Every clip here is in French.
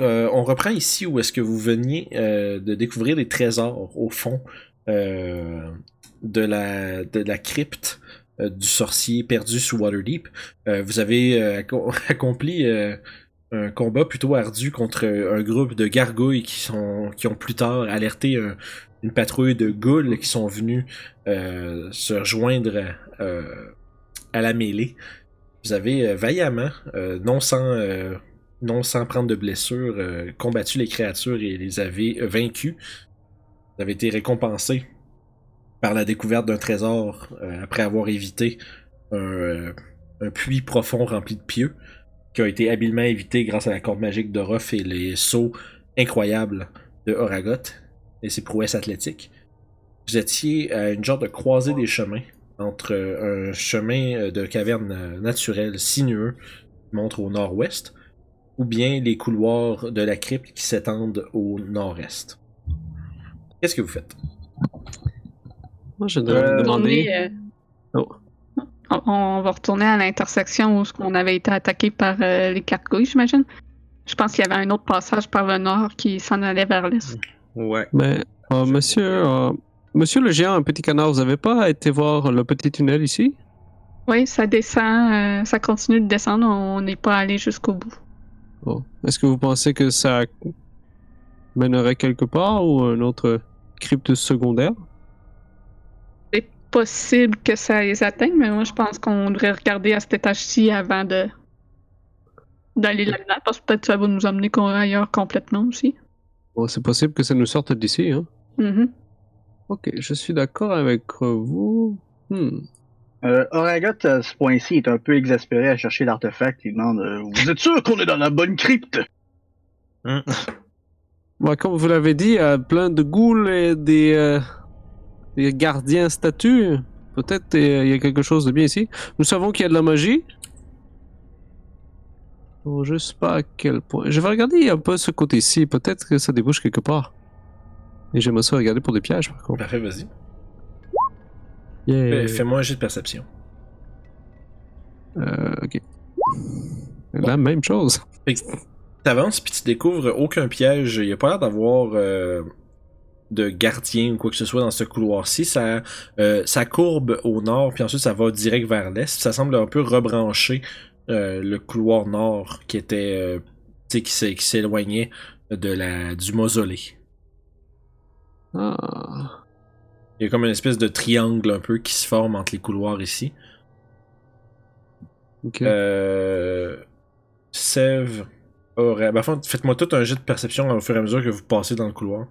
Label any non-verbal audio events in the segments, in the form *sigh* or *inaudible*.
Euh, on reprend ici où est-ce que vous veniez euh, de découvrir des trésors au fond euh, de, la, crypte du sorcier perdu sous Waterdeep. Vous avez acco- *laughs* accompli un combat plutôt ardu contre un groupe de gargouilles qui ont plus tard alerté un- une patrouille de ghouls qui sont venus se rejoindre euh, à la mêlée. Vous avez vaillamment, non sans non sans prendre de blessures, euh, combattu les créatures et les avez euh, vaincus. Vous avez été récompensé par la découverte d'un trésor euh, après avoir évité un, puits profond rempli de pieux qui a été habilement évité grâce à la corde magique de Ruff et les sauts incroyables de Horagot et ses prouesses athlétiques. Vous étiez à une genre de croisée des chemins entre un chemin de caverne naturelle sinueux qui montre au nord-ouest ou bien les couloirs de la crypte qui s'étendent au nord-est. Qu'est-ce que vous faites? Moi, je Euh, devrais demander. Retourner, euh, Oh. on, va retourner à l'intersection où on avait été attaqué par euh, les cargouilles, j'imagine. Je pense qu'il y avait un autre passage par le nord qui s'en allait vers l'est. Ouais. Mais, euh, monsieur, euh, monsieur le géant, un petit canard, vous avez pas été voir le petit tunnel ici? Oui, ça descend, euh, ça continue de descendre, on n'est pas allé jusqu'au bout. Oh. Est-ce que vous pensez que ça mènerait quelque part ou un autre crypte secondaire? C'est possible que ça les atteigne, mais moi je pense qu'on devrait regarder à cet étage-ci avant de d'aller là-dedans, parce que peut-être ça va nous amener co- ailleurs complètement aussi. Bon, c'est possible que ça nous sorte d'ici, hein. Mhm. Ok, je suis d'accord avec vous. Hmm. Euh, Oragot, à ce point-ci, est un peu exaspéré à chercher l'artefact. Il demande euh, Vous êtes sûr qu'on est dans la bonne crypte? Bon, comme vous l'avez dit, il y a plein de ghouls et des, euh, des gardiens statues. Peut-être euh, il y a quelque chose de bien ici. Nous savons qu'il y a de la magie. Bon, je sais pas à quel point. Je vais regarder un peu ce côté-ci. Peut-être que ça débouche quelque part. Et j'aimerais ça regarder pour des pièges, par contre. Parfait, vas-y. Yeah. Fais-moi un jet de perception. Euh, ok. La même chose. T'avances puis tu découvres aucun piège. Il n'y a pas l'air d'avoir euh, de gardien ou quoi que ce soit dans ce couloir-ci. Ça, euh, ça courbe au nord puis ensuite ça va direct vers l'est. Ça semble un peu rebrancher euh, le couloir nord qui était, qui s'éloignait de la du mausolée. Ah. Il y a comme une espèce de triangle un peu qui se forme entre les couloirs ici. Ok. Euh, Sève aurait. Ben, faites-moi tout un jet de perception au fur et à mesure que vous passez dans le couloir.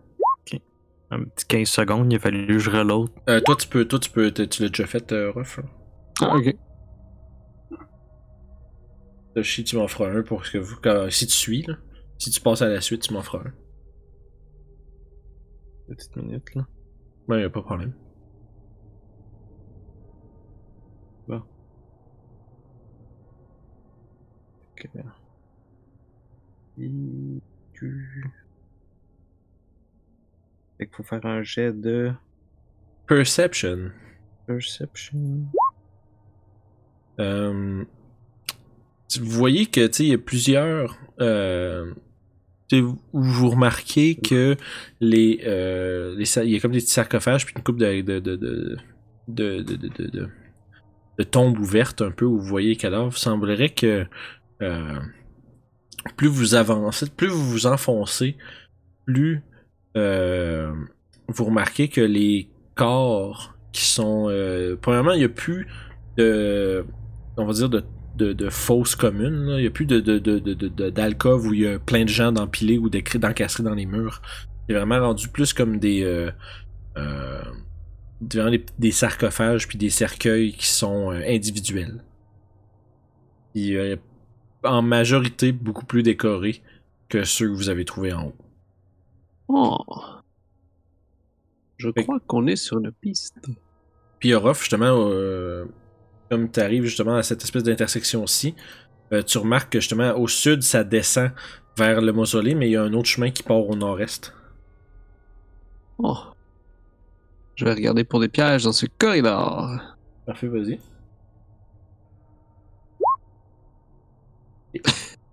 Un petit 15 secondes, il a fallu que je reload. Euh, toi, tu peux, toi, tu peux, tu l'as déjà fait, euh, Ruff. Ah, ok. Toshi, tu m'en feras un pour que vous. quand- si tu suis, là. Si tu passes à la suite, tu m'en feras un. Petite minute, là. Ouais, y a pas de problème. Ok. Et tu- Fait qu'il faut faire un jet de Perception. perception. Euh, vous voyez que, tu sais, il y a plusieurs. Euh, sais, vous- remarquez que les, euh, il y a comme des petits sarcophages puis une coupe de de de de de, de, tombes ouvertes un peu où vous voyez les cadavres. Il semblerait que euh, plus vous avancez, plus vous vous enfoncez, plus euh, vous remarquez que les corps qui sont euh, premièrement il y a plus de on va dire de de, de fausses communes. là. Il n'y a plus de, de, où il y a plein de gens d'empilés ou d'encastrés dans les murs. C'est vraiment rendu plus comme des, euh, euh, des, des sarcophages puis des cercueils qui sont euh, individuels. Et, en majorité beaucoup plus décorés que ceux que vous avez trouvés en haut. Oh. Je Fait- crois qu'on est sur une piste. Puis Orof, justement, comme tu arrives justement à cette espèce d'intersection-ci, euh, tu remarques que justement au sud, ça descend vers le mausolée, mais il y a un autre chemin qui part au nord-est. Oh. Je vais regarder pour des pièges dans ce corridor. Parfait, vas-y. *laughs*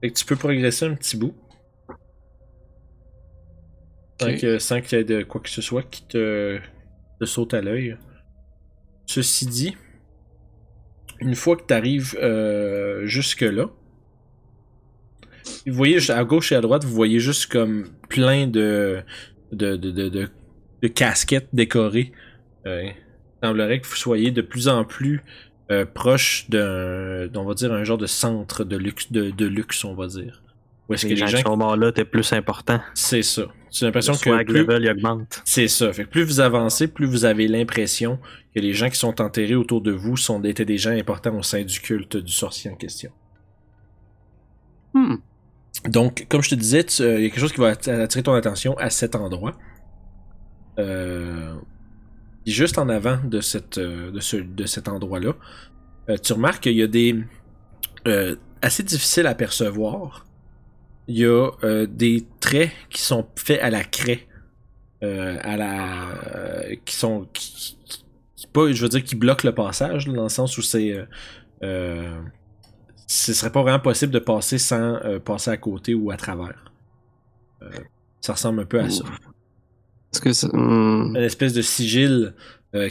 Fait que tu peux progresser un petit bout. Sans que- sans qu'il y ait de quoi que ce soit qui te, te saute à l'œil. Ceci dit, une fois que tu arrives jusque-là, vous voyez à gauche et à droite, vous voyez juste comme plein de, casquettes décorées. Euh, il semblerait que vous soyez de plus en plus euh, proche d'un, genre de centre de luxe, de luxe on va dire. Où est-ce que Les gens gens... qui sont morts là, t'es plus important. C'est ça. J'ai l'impression que plus, level il augmente. c'est ça. Fait que plus vous avancez, plus vous avez l'impression que les gens qui sont enterrés autour de vous sont étaient des gens importants au sein du culte du sorcier en question. Hmm. Donc, comme je te disais, tu- euh, il y a quelque chose qui va att- attirer ton attention à cet endroit. Euh, puis juste en avant de, cette, euh, de, ce, de cet endroit-là, euh, tu remarques qu'il y a des... euh, assez difficiles à percevoir. Il y a euh, des traits qui sont faits à la craie. euh, à la... euh, qui sont... Qui, qui- qui- pas, je veux dire, qui bloquent le passage, là, dans le sens où c'est... ce serait pas vraiment possible de passer sans passer à côté ou à travers. Ça ressemble un peu à ça. Est-ce que c'est. hmm. Une espèce de sigil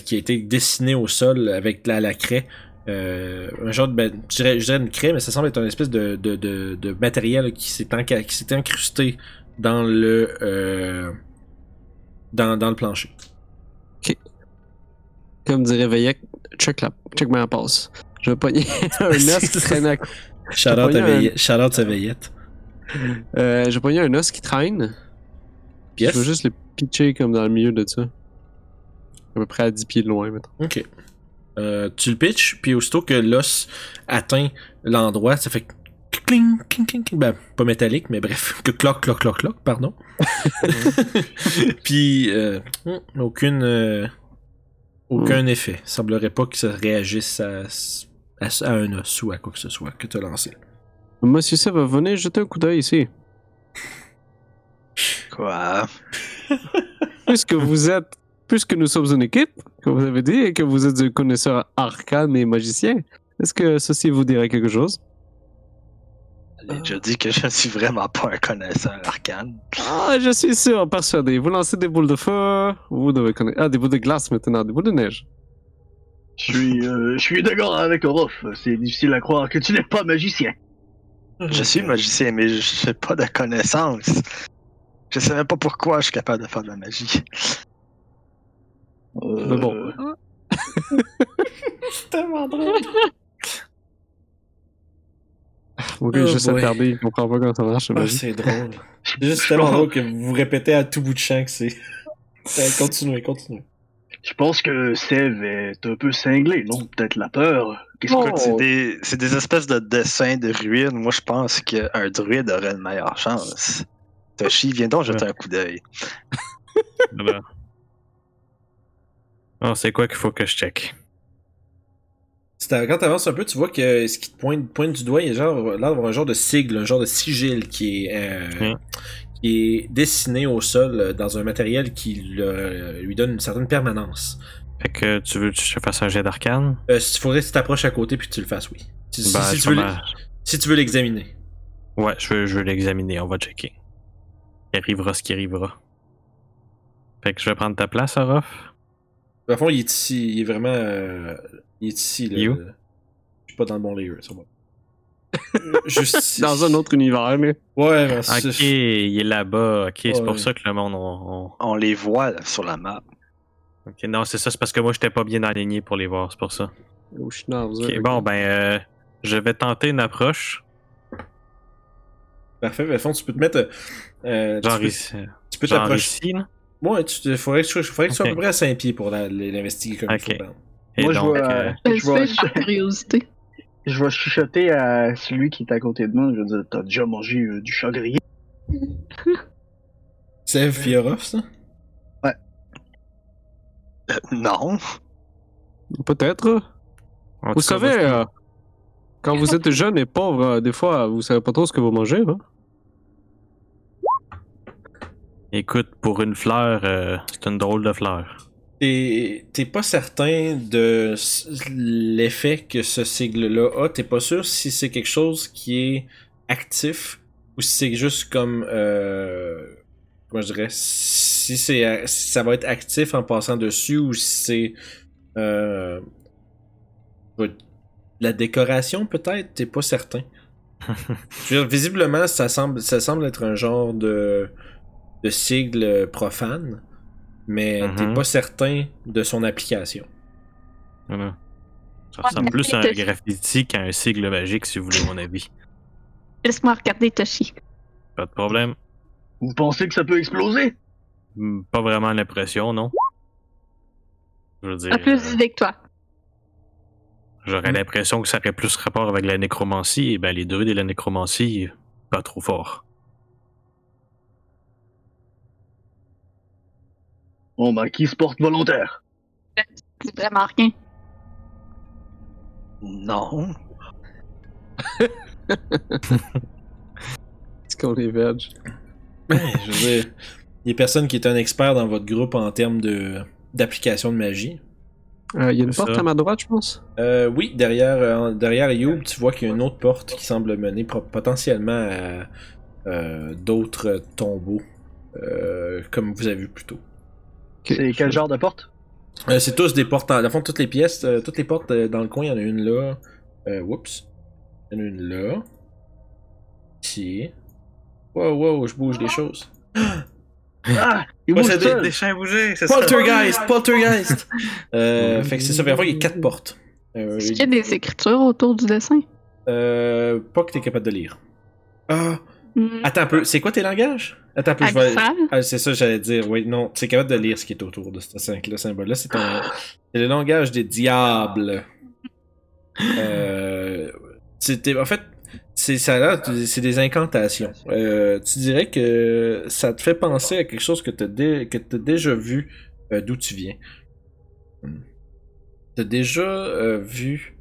qui a été dessiné au sol avec la, la craie. Euh, un genre de. ben, je, dirais, je dirais une craie, mais ça semble être une espèce de, de, de, de matériel qui s'est enca- qui s'est incrusté dans le. euh, dans, dans le plancher. Comme dirait Veillec, check la, check ma passe. Je vais pogner *laughs* un os qui traîne à Shout out, à un- Veillette- shout out à Veillette. Euh, je vais pogner un os qui traîne. Yes. Je vais juste le pitcher comme dans le milieu de ça. À peu près à 10 pieds de loin, maintenant. Ok. Euh, tu le pitches, puis aussitôt que l'os atteint l'endroit, ça fait cling, cling, cling, cling. Ben, pas métallique, mais bref, *laughs* que cloc, cloc, cloc, cloc, pardon. *laughs* puis, euh, aucune, euh, aucun effet. Semblerait pas que ça réagisse à, à, à un os ou à quoi que ce soit que tu as lancé. Monsieur Seb, venez jeter un coup d'œil ici. Quoi? Puisque vous êtes, puisque nous sommes une équipe, comme vous avez dit, et que vous êtes un connaisseur arcane et magicien, est-ce que ceci vous dirait quelque chose? J'ai déjà dit que je ne suis vraiment pas un connaisseur arcane. Ah, je suis sûr, persuadé. Vous lancez des boules de feu, vous devez connaître. Ah, des boules de glace maintenant, des boules de neige. Je suis, euh, je suis d'accord avec Orof. C'est difficile à croire que tu n'es pas magicien. Je suis magicien, mais je n'ai pas de connaissances. Je sais même pas pourquoi je suis capable de faire de la magie. Euh, Mais bon. *laughs* C'est tellement drôle. Ok, Oh je sais boy. regarder, il comprend pas comment ça marche, Ah, c'est *laughs* drôle. C'est juste tellement drôle que vous vous répétez à tout bout de champ que c'est. *laughs* Euh, continuez, continuez. Je pense que Sev est un peu cinglé, non? Peut-être la peur. Qu'est-ce Oh. que c'est des, c'est des espèces de dessins de ruines. Moi, je pense qu'un druide aurait une meilleure chance. Toshi, viens donc jeter un coup d'œil. Oh, c'est quoi qu'il faut que je check? Quand tu avances un peu, tu vois que ce qui te pointe, pointe du doigt, il y a genre, là, un genre de sigle, un genre de sigil qui est, euh, qui est dessiné au sol euh, dans un matériel qui le- lui donne une certaine permanence. Fait que tu veux que je fasse un jet d'arcane? Euh, il faudrait que tu t'approches à côté puis que tu le fasses, oui. Si, Ben, si tu veux si tu l'examiner. Ouais, je veux, je veux l'examiner, on va checker. Il arrivera ce qui arrivera. Fait que je vais prendre ta place, Orof. Dans le fond, il est ici, il est vraiment. euh, il est ici, là. Il est où? Je suis pas dans le bon layer, ça va. Juste *laughs* ici. Dans un autre univers, mais. Ouais, mais c'est- Ok, il est là-bas. Ok, c'est pour ça que le monde. On, on- On les voit là, sur la map. Ok, non, c'est ça, c'est parce que moi, j'étais pas bien aligné pour les voir, c'est pour ça. Oh, bon, ben, euh, je vais tenter une approche. Parfait, mais au fond, tu peux te mettre. euh, tu Genre peux- ici. Tu peux Genre t'approcher. ici, là. Ouais, tu te- faudrait que, tu- faudrait que tu sois à peu près à 5 pieds pour l'investiguer comme Ok. il faut. Et Moi, je vois, euh, Je *laughs* je, vais, fais par curiosité. je vais chuchoter à celui qui est à côté de moi. Je veux dire, t'as déjà mangé euh, du chat grillé? *laughs* C'est Fiorov, ça? Euh, non. *laughs* Peut-être. Vous savez, euh, quand vous êtes jeune et pauvre, euh, des fois, vous savez pas trop ce que vous mangez, hein? Écoute, pour une fleur, euh, c'est une drôle de fleur. T'es pas certain de l'effet que ce sigle-là a. T'es pas sûr si c'est quelque chose qui est actif ou si c'est juste comme euh, Moi, je dirais si c'est si ça va être actif en passant dessus ou si c'est euh, la décoration peut-être, t'es pas certain. *laughs* Je veux dire, visiblement, ça semble, ça semble être un genre de, de sigle profane, mais t'es Mhm. pas certain de son application. Voilà. Ça ressemble plus à un graffiti qu'à un sigle magique, si vous voulez mon avis. Laisse-moi regarder Toshi. Pas de problème. Vous pensez que ça peut exploser? Hmm, Pas vraiment l'impression, non? Je veux dire, Pas plus euh, d'idées que toi. j'aurais l'impression que ça aurait plus rapport avec la nécromancie, et ben les druides et la nécromancie, pas trop fort. Bon, ben, qui se porte volontaire? C'est vraiment rien. Non. Est-ce qu'on est veg? Je veux dire, il y a personne qui est un expert dans votre groupe en termes de d'application de magie. Euh, Il y a une porte ça. à ma droite, je pense. Euh, oui, derrière, euh, derrière Youb, tu vois qu'il y a une autre porte qui semble mener pro- potentiellement à euh, d'autres tombeaux, euh, comme vous avez vu plus tôt. C'est quel genre de porte? Euh, c'est tous des portes, dans le fond, toutes les pièces, euh, toutes les portes euh, dans le coin, il y en a une là. Euh, whoops. Il y en a une là. Ici. Wow, wow, je bouge des choses. Ah! Il Ouais, bouge des-! Des chiens bougés, c'est ça. Poltergeist! Poltergeist! euh, fait que c'est ça, que il y a quatre portes. Euh, Est-ce qu'il y a des écritures autour du dessin? euh, pas que t'es capable de lire. Ah, Hmm. attends un peu, c'est quoi tes langages? Attends un peu, je vais... Abyssal? Ah, c'est ça, j'allais dire. Oui, non, tu es capable de lire ce qui est autour de ce symbole-là. C'est ton- le langage des diables. Euh, c'était, en fait, c'est ça c'est des incantations. Euh, tu dirais que ça te fait penser à quelque chose que tu as, déjà vu euh, d'où tu viens. Tu as déjà euh, vu.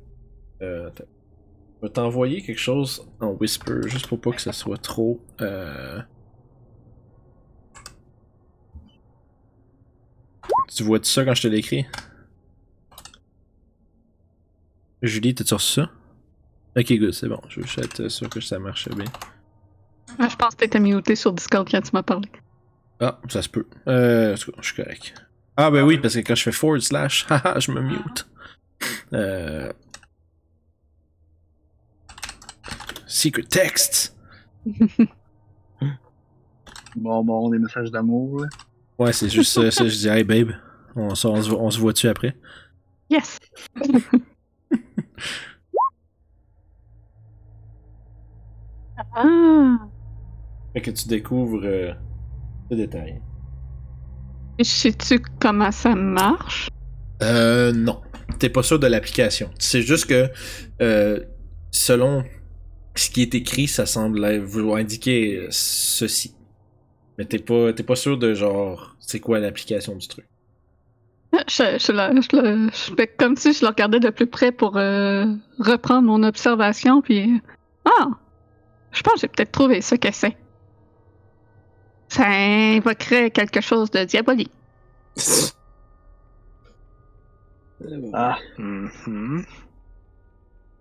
Euh, attends. je vais t'envoyer quelque chose en whisper, juste pour pas que ça soit trop. Tu vois-tu ça quand je te l'écris? Julie, t'as-tu reçu ça? Ok, good, c'est bon. Je veux juste être sûr que ça marche bien. Ah, je pense que t'étais muté sur Discord quand tu m'as parlé. Ah, ça se peut. Euh, je suis correct. Ah, ben oui, parce que quand je fais forward slash, *laughs* haha, je me mute. Euh... Secret text. *laughs* Bon, bon, des messages d'amour, là. Ouais, c'est juste ça, ça, je dis, hey babe, on, se- on se voit- on se voit-tu après? Yes! *laughs* ah! Fait que tu découvres euh, le détail. Sais-tu comment ça marche? Euh, non. T'es pas sûr de l'application. C'est juste que, euh, selon ce qui est écrit, ça semble vouloir indiquer ceci. Mais t'es pas, t'es pas sûr de genre, c'est quoi l'application du truc? Je, je, le- je le- je fais comme si je le regardais de plus près pour euh, reprendre mon observation, puis... Ah! Je pense que j'ai peut-être trouvé ce que c'est. Ça invoquerait quelque chose de diabolique. *laughs* Ah. Mhm.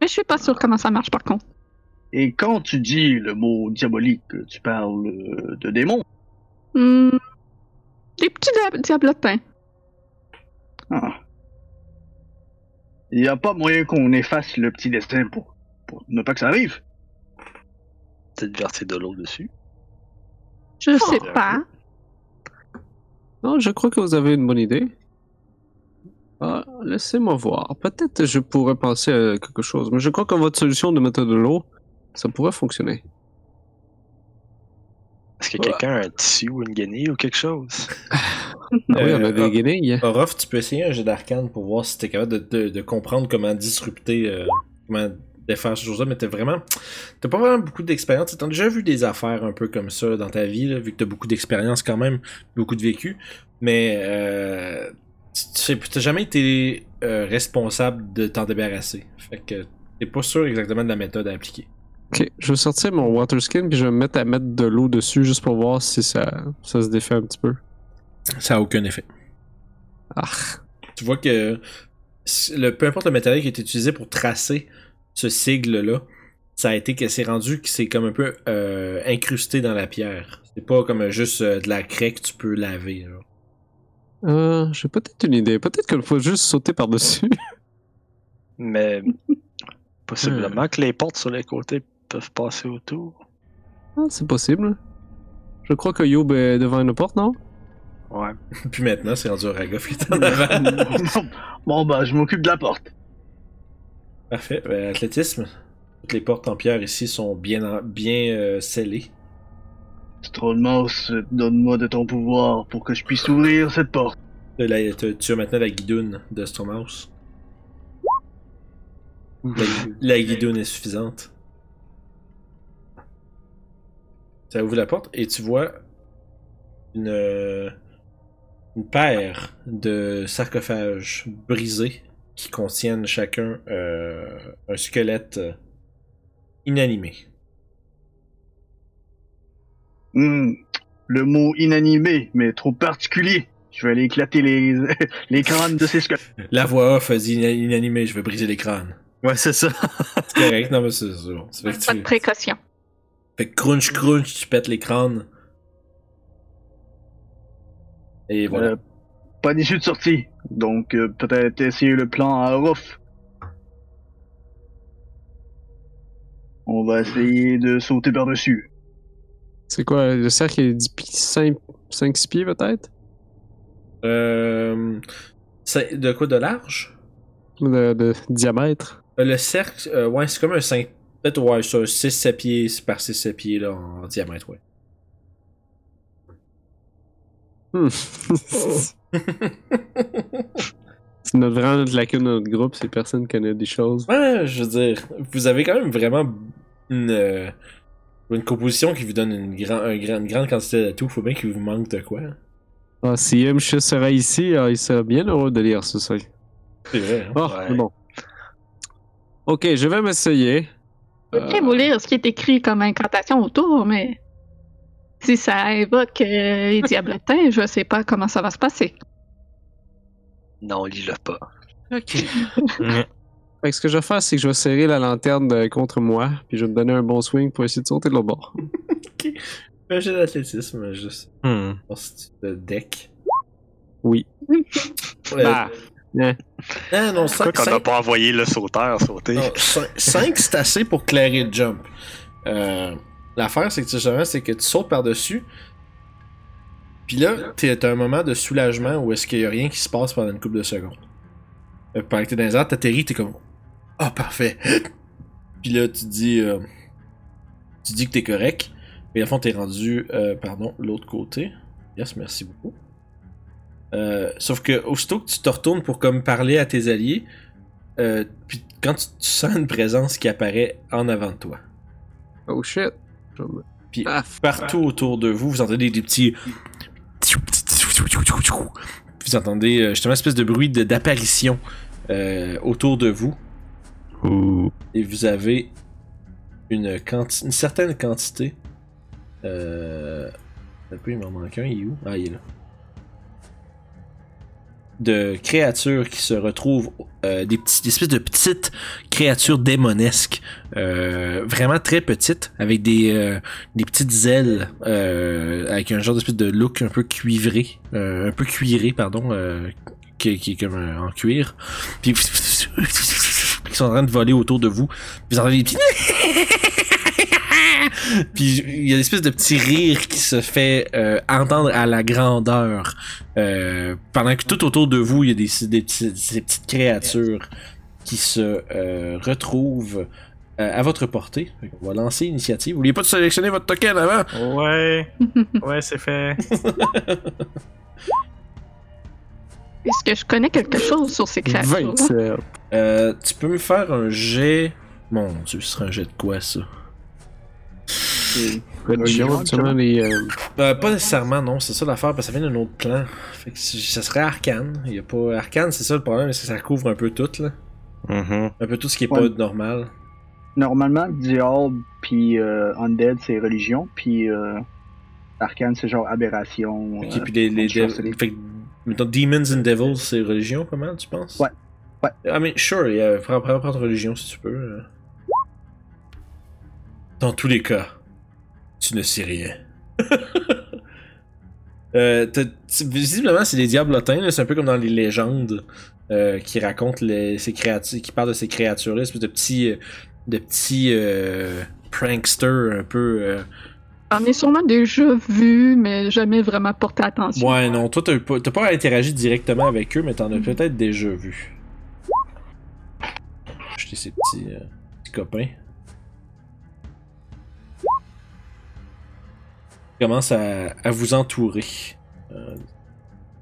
Mais je suis pas sûre comment ça marche par contre. Et quand tu dis le mot diabolique, tu parles euh, de démons? Hmm, des petits dia- diablotins. Ah. Il n'y a pas moyen qu'on efface le petit dessin pour, pour ne pas que ça arrive. Peut-être verser de l'eau dessus. Je sais un pas. Non, je crois que vous avez une bonne idée. Ah, laissez-moi voir. Peut-être je pourrais penser à quelque chose, mais je crois que votre solution de mettre de l'eau, ça pourrait fonctionner. Est-ce que quelqu'un a un tissu ou une guenille ou quelque chose? *laughs* Ah oui, on a Euh, des ah. guenilles. Orof, tu peux essayer un jet d'arcane pour voir si t'es capable de, de- de comprendre comment disrupter, euh, comment défaire ces choses-là, mais t'as vraiment. T'as pas vraiment beaucoup d'expérience. T'as déjà vu des affaires un peu comme ça dans ta vie, là, vu que t'as beaucoup d'expérience quand même, beaucoup de vécu. Mais euh, t'as jamais été euh, responsable de t'en débarrasser. Fait que t'es pas sûr exactement de la méthode à appliquer. Ok, je vais sortir mon water skin puis je vais me mettre à mettre de l'eau dessus juste pour voir si ça, ça se défait un petit peu. Ça a aucun effet. Ah, Tu vois que le, peu importe le matériel qui est utilisé pour tracer ce sigle-là, ça a été que c'est rendu que c'est comme un peu euh, incrusté dans la pierre. C'est pas comme juste euh, de la craie que tu peux laver. genre. Euh, j'ai peut-être une idée. Peut-être qu'il faut juste sauter par-dessus. Mais possiblement que les portes sur les côtés peuvent passer autour. Ah, c'est possible. Je crois que Yob est devant une porte, non? Ouais. *laughs* Puis maintenant, c'est rendu Oragoff qui est en avant. bon, bah, je m'occupe de la porte. Parfait. Ben, athlétisme. Toutes les portes en pierre ici sont bien, en- bien euh, scellées. Strollmouse, donne-moi de ton pouvoir pour que je puisse ouvrir cette porte. Euh, là, tu tu as maintenant la guidoune de Stromhouse. La, la guidoune est suffisante. Ça ouvre la porte et tu vois une, une paire de sarcophages brisés qui contiennent chacun euh, un squelette euh, inanimé. Hmm, le mot inanimé, mais trop particulier. Je vais aller éclater les, *laughs* les crânes de ces squelettes. *laughs* La voix off dit ina- inanimé, je vais briser les crânes. Ouais, c'est ça. C'est correct, non mais c'est c'est bon. Pas de précaution. Fait que crunch crunch, tu pètes les crânes. Et voilà. Euh, pas d'issue de sortie. Donc, euh, peut-être essayer le plan à Ruff. On va essayer de sauter par-dessus. C'est quoi? Le cercle est 10 pieds, 5, 6 pieds peut-être? Euh, c'est- de quoi de large? De, de diamètre? Euh, Le cercle, euh, ouais, c'est comme un 5. Peut-être, ouais, c'est un 6-7 pieds par 6-7 pieds là, en diamètre, ouais. Hmm. *laughs* c'est notre, vraiment notre lacune dans notre groupe, c'est personne qui connaît des choses. Ouais, je veux dire, vous avez quand même vraiment une, euh, une composition qui vous donne une, grand, un une grande quantité d'atouts. Faut bien qu'il vous manque de quoi. Ah, si Yamcha serait ici, ah, il serait bien heureux de lire ce ça. C'est vrai, hein? Ouais. bon. Ok, je vais m'essayer. Je vais vous lire ce qui est écrit comme incantation autour, mais si ça invoque euh, les diabletins, je sais pas comment ça va se passer. Non, lis-le pas. Ok. *laughs* Fait que ce que je vais faire, c'est que je vais serrer la lanterne euh, contre moi, puis je vais me donner un bon swing pour essayer de sauter de l'autre bord. Un jeu d'athlétisme, juste. Hmm. Voir si tu te deck. Oui. Euh, Bah, hein. ah, non, Pourquoi 5, qu'on n'a pas envoyé le sauteur sauter? 5 c'est assez pour clairer le jump. Euh, L'affaire, c'est que justement, c'est que tu sautes par-dessus. Puis là, t'es- t'as un moment de soulagement où est-ce qu'il y a rien qui se passe pendant une couple de secondes. Euh, pendant que t'es dans les airs, t'atterris, t'es comme Ah, parfait. *laughs* Puis là, tu dis euh, Tu dis que t'es correct. Mais à fond, t'es rendu, euh, pardon, l'autre côté. Yes, merci beaucoup. Euh, sauf que aussitôt que tu te retournes pour comme parler à tes alliés, euh, puis quand tu, tu sens une présence qui apparaît en avant de toi. Oh shit. Puis Ah, partout autour de vous, vous entendez des petits. Vous entendez euh, justement une espèce de bruit de- d'apparition euh, autour de vous. Et vous avez une, quanti- une certaine quantité. Euh... Un peu, il m'en manque un, il est où? Ah, il est là. De créatures qui se retrouvent, euh, des, petits, des espèces de petites créatures démonesques, euh, vraiment très petites, avec des, euh, des petites ailes, euh, avec un genre d'espèce de look un peu cuivré, euh, un peu cuiré, pardon, euh, qui, qui est comme en cuir. Puis *laughs* qui sont en train de voler autour de vous. Puis vous entendez des petits... *laughs* Puis il y a une espèce de petit rire qui se fait euh, entendre à la grandeur. Euh, pendant que tout autour de vous, il y a des, des petits- ces petites créatures qui se euh, retrouvent euh, à votre portée. Qu'on va lancer l'initiative. N'oubliez pas de sélectionner votre token avant? Ouais. *laughs* Ouais, c'est fait. *laughs* Est-ce que je connais quelque chose sur ces créatures 27. Euh, tu peux me faire un jet. Mon dieu, ce serait un jet de quoi ça? Les. euh, Euh, pas nécessairement, non, c'est ça l'affaire, parce que ça vient d'un autre plan. Fait que ça serait arcane. Il y a pas... Arcane, c'est ça le problème, c'est que ça couvre un peu tout, là. Mhm. Un peu tout ce qui est Ouais. pas normal. Normalement, Diable puis euh, Undead, c'est religion, puis euh, Arcane, c'est genre aberration. Ok, euh, puis les, les. Fait que, mettons, Demons and Devils, c'est religion, pas mal, tu penses? Ouais. Ouais. I mean, sure, prends, prends, prends ta religion si tu peux. euh. Dans tous les cas, tu ne sais rien. *laughs* Euh, visiblement, c'est des diablotins, c'est un peu comme dans les légendes euh, qui racontent les, ces créatures, qui parlent de ces créatures-là, espèce de petits, euh, de petits euh, pranksters un peu. J'en ai sûrement déjà vu, mais jamais vraiment porté attention. Ouais, non, toi, t'as pas, pas interagi directement avec eux, mais t'en as peut-être déjà vu. Acheter ces petits, euh, petits copains. Ils commencent à, à vous entourer. Euh,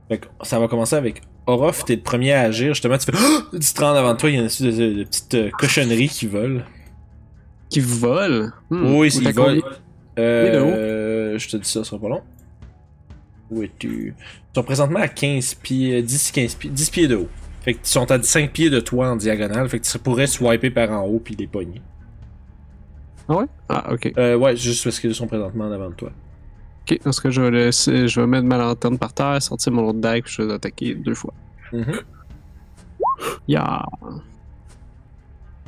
fait que ça va commencer avec Orof, t'es le premier à agir. Justement, tu fais tu te rends avant toi, il y a une espèce de, de petites euh, cochonneries qui volent. Qui vole? Hmm. Oui, ils volent. Euh, je te dis ça, ça sera pas long. Où es-tu? Ils sont présentement à 15 pieds, 10, 15 pieds, 10 pieds de haut. Fait qu'ils sont à 5 pieds de toi en diagonale. Fait que tu pourrais swiper par en haut puis les pogner. Ah ouais? Ah, ok. Euh, ouais, juste parce qu'ils sont présentement en avant de toi. Ok, dans ce cas, je vais, laisser, je vais mettre ma lanterne par terre, sortir mon autre puis je vais attaquer deux fois. Mhm. Ya!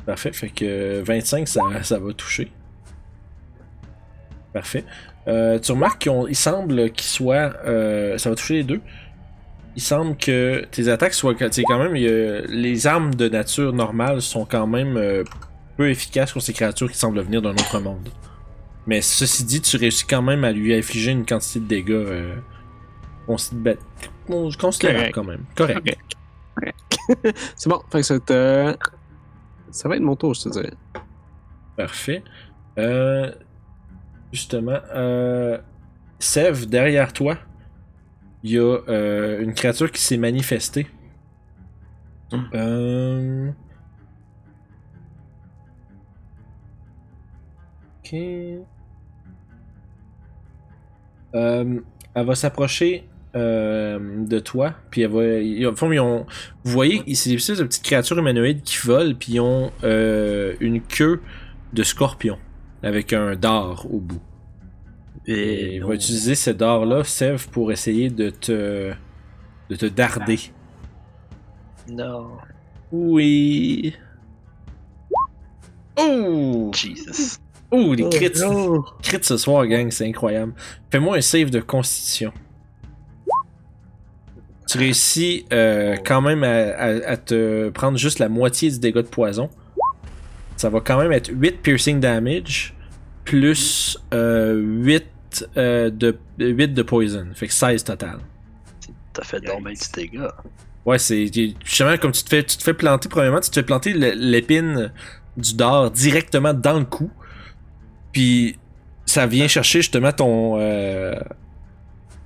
Parfait. Fait que 25, ça, ça va toucher. Parfait. Euh, tu remarques qu'il semble qu'ils soient. euh, ça va toucher les deux. Il semble que tes attaques soient. tu sais, quand même. a- les armes de nature normale sont quand même euh, peu efficaces contre ces créatures qui semblent venir d'un autre monde. Mais ceci dit, tu réussis quand même à lui infliger une quantité de dégâts euh, con- considérable Correct. quand même. Correct. Ok. *laughs* C'est bon, fait que euh, ça va être mon tour, je te dirais. Parfait. Euh, justement, euh, Sev, derrière toi, il y a euh, une créature qui s'est manifestée. Euh... Ok. Euh, elle va s'approcher euh, de toi, puis elle va. ils- fond, ils ont, vous voyez, c'est des petites créatures humanoïdes qui volent, puis ils ont euh, une queue de scorpion avec un dard au bout. Et il va utiliser ce dard-là, Sev, pour essayer de te, de te darder. Non. Oui. Oh! Jesus. Oh, les crits! *laughs* Crits ce soir, gang, c'est incroyable. Fais-moi un save de constitution. Tu réussis euh, quand même à, à- à te prendre juste la moitié du dégât de poison. Ça va quand même être 8 piercing damage plus euh, 8, euh, de, 8 de poison. Fait que 16 total. T'as fait ben du dégât. Ouais, c'est justement comme tu te fais tu te fais planter premièrement, tu te fais planter l'épine du dard directement dans le cou. Puis ça vient chercher justement ton euh,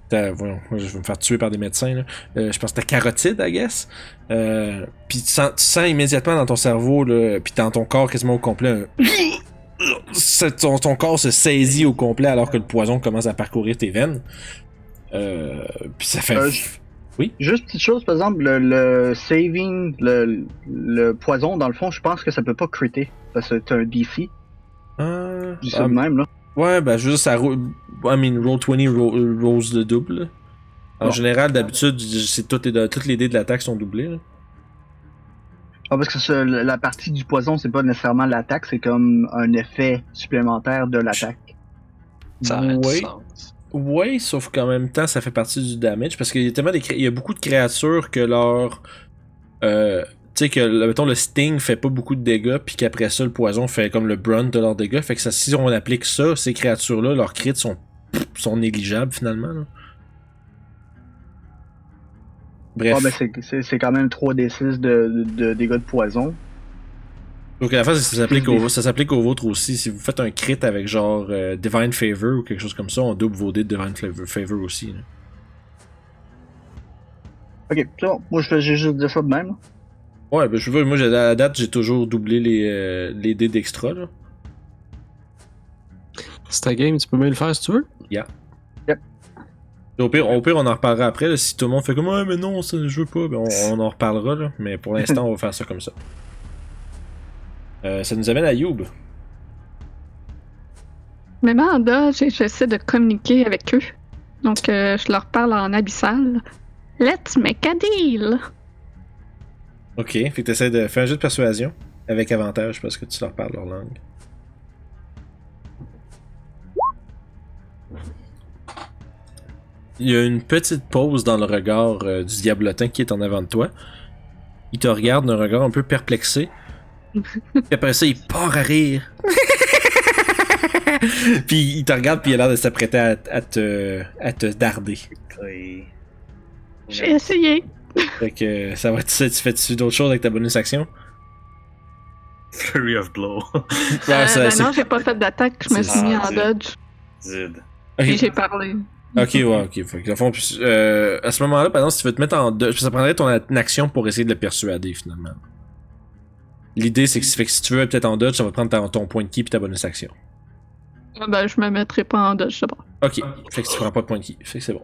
ta- voyons, moi, je vais me faire tuer par des médecins là. Euh, je pense ta carotide, I guess. Euh, puis tu sens, tu sens immédiatement dans ton cerveau là, puis dans ton corps quasiment au complet un- *laughs* ton, ton corps se saisit au complet alors que le poison commence à parcourir tes veines. Euh, puis ça fait Euh, Juste petite chose, par exemple, le, le saving, le, le poison, dans le fond, je pense que ça peut pas critter. Parce que c'est un DC. Je dis ça ah, de même, là. Ouais, ben juste ça roule. I mean, roll 20 ro- euh, rolls de double. En Bon. général, d'habitude, c'est toutes les, toutes les dés de l'attaque sont doublés. là. Ah, parce que ce- la partie du poison, c'est pas nécessairement l'attaque, c'est comme un effet supplémentaire de l'attaque. Ça sens. Ouais, sauf qu'en même temps, ça fait partie du damage parce qu'il y a tellement des il y a beaucoup de créatures que leur euh, tu sais que le- mettons le sting fait pas beaucoup de dégâts puis qu'après ça le poison fait comme le brunt de leurs dégâts, fait que ça, si on applique ça, ces créatures là, leurs crits sont sont négligeables finalement. là. Bref. Ben c'est- quand même 3d6 de, de, de dégâts de poison. Donc à la fin, ça s'applique au, ça s'applique au vôtre aussi. Si vous faites un crit avec genre euh, Divine Favor ou quelque chose comme ça, on double vos dés de Divine Favor, favor aussi. là. Ok, c'est bon. Moi, je fais juste dire ça de même. Ouais, ben je veux, moi à la date, j'ai toujours doublé les, euh, les dés d'extra. là. C'est ta game, tu peux même le faire si tu veux. Et Au pire, au pire, on en reparlera après. là, si tout le monde fait comme Ouais, mais non, ça, je veux pas, ben, on, on en reparlera. Là, mais pour l'instant, on va faire ça comme ça. Euh, ça nous amène à Youb. Bas, j'ai- j'essaie de communiquer avec eux. Donc, euh, je leur parle en abyssal. Let's make a deal! Ok, fait que t'essaies de faire un jeu de persuasion avec avantage parce que tu leur parles leur langue. Il y a une petite pause dans le regard euh, du diablotin qui est en avant de toi. Il te regarde d'un regard un peu perplexé. *laughs* puis après ça, il part à rire. *laughs* puis il te regarde, puis il a l'air de s'apprêter à, te, à te darder. J'ai essayé. Fait que ça va tu sais, tu fais-tu d'autres choses avec ta bonus action? Flurry of Blow. *laughs* Ouais, Euh, ça, ben c'est- non, j'ai pas fait d'attaque, je me c'est suis mis ça. en dodge. Zid. Ok. Puis j'ai parlé. Ok, ouais, ok. Fait que, fond, puis, euh, à ce moment-là, par exemple, si tu veux te mettre en dodge, ça prendrait ton action pour essayer de le persuader, finalement. L'idée, c'est que, fait que si tu veux peut-être en dodge, ça va prendre ta- ton point de ki puis ta bonus action. Ah Ben, je me mettrai pas en dodge d'abord. Ok. Fait que tu prends pas de point de ki. Fait que c'est bon.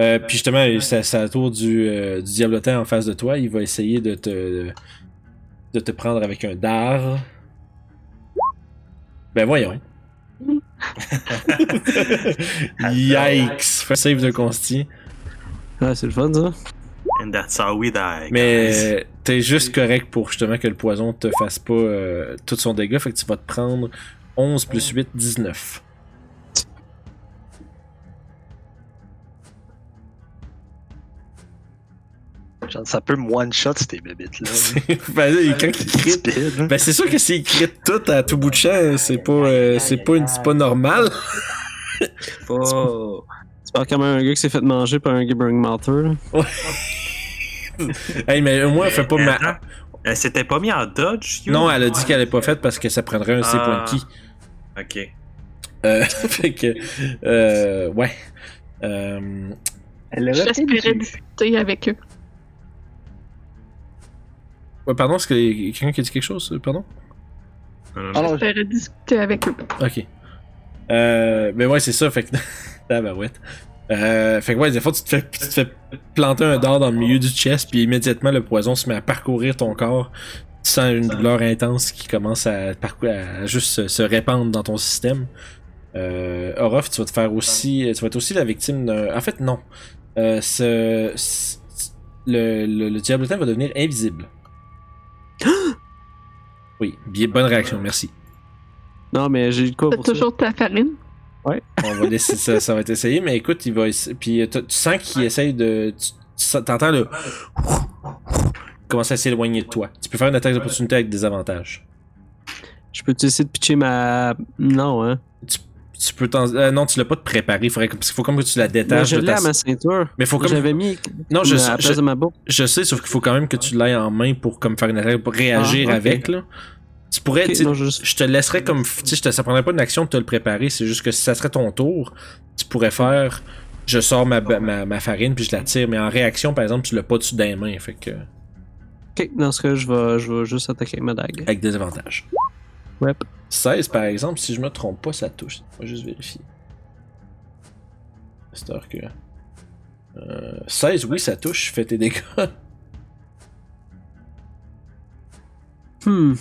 Euh, puis justement, c'est à la tour du, euh, du diablotin en face de toi. Il va essayer de te, de te prendre avec un dard. Ben voyons. *laughs* Yikes! Fais un save de consti. Ah, c'est le fun, ça. And that's how we die. guys. Mais t'es juste correct pour justement que le poison te fasse pas euh, tout son dégât. Fait que tu vas te prendre 11 plus 8, 19. Genre, ça peut one-shot ces bébites-là. *laughs* ben, là, quand il crit, Speed, hein. ben c'est sûr que s'il crit tout à tout bout de champ, c'est pas, euh, c'est pas, une- c'est pas normal. Oh. Tu parles comme un gars qui s'est fait manger par un Gibbering Mouther. là. *laughs* hey, mais au moins, elle fait pas ma. Elle s'était pas mis en dodge, you? Non, elle a dit qu'elle est pas faite parce que ça prendrait un C point Ah. Ok. Euh, *laughs* fait que. Euh, ouais. Euh, Elle J'espérais discuter avec eux. Ouais, pardon, est-ce qu'il y a quelqu'un qui a dit quelque chose? Pardon? Euh, Alors, J'espérais discuter avec eux. Ok. Euh, mais ouais, c'est ça, fait que. *laughs* Tabarouette. Euh, fait que ouais, des fois, tu te, fais, tu te fais planter un dard dans le milieu du chest, puis immédiatement, le poison se met à parcourir ton corps. Tu sens une douleur intense qui commence à, à juste se, se répandre dans ton système. Euh, Orof, tu vas te faire aussi. Tu vas être aussi la victime d'un. En fait, non. Euh, ce, ce- le, le, le diablotin va devenir invisible. Oui, bien, bonne réaction, merci. Non, mais j'ai quoi T'as pour ça. toujours ta farine? On va laisser ça, ça va être essayé, mais écoute, il va essa- puis euh, tu sens qu'il essaye de tu, t'entends le commencer à s'éloigner de toi. Tu peux faire une attaque d'opportunité avec des avantages. Je peux-tu essayer de pitcher ma. Non, hein? Tu peux t'en euh, non, tu l'as pas de préparé, faudrait que- parce qu'il faut comme que tu la Mais détaches je de l'ai ta à ma ceinture. Mais faut comme J'avais mis Non, je à la place je- de ma boucle. je sais sauf qu'il faut quand même que tu l'aies en main pour comme faire une attaque pour réagir Ah, avec là. Tu pourrais tu non, je- je te laisserais comme tu sais je ça prendrait pas une action de te le préparer, c'est juste que si ça serait ton tour, tu pourrais faire je sors ma, ma, ma farine puis je la tire mais en réaction par exemple, tu l'as pas dessus dans les mains fait que Ok, dans ce cas, je vais, je vais juste attaquer avec ma dague. avec des avantages. Ouais. 16 par exemple, si je me trompe pas, ça touche. Va juste vérifier. C'est que. Euh, 16, oui, ça touche, fais tes dégâts. *laughs* Hmm.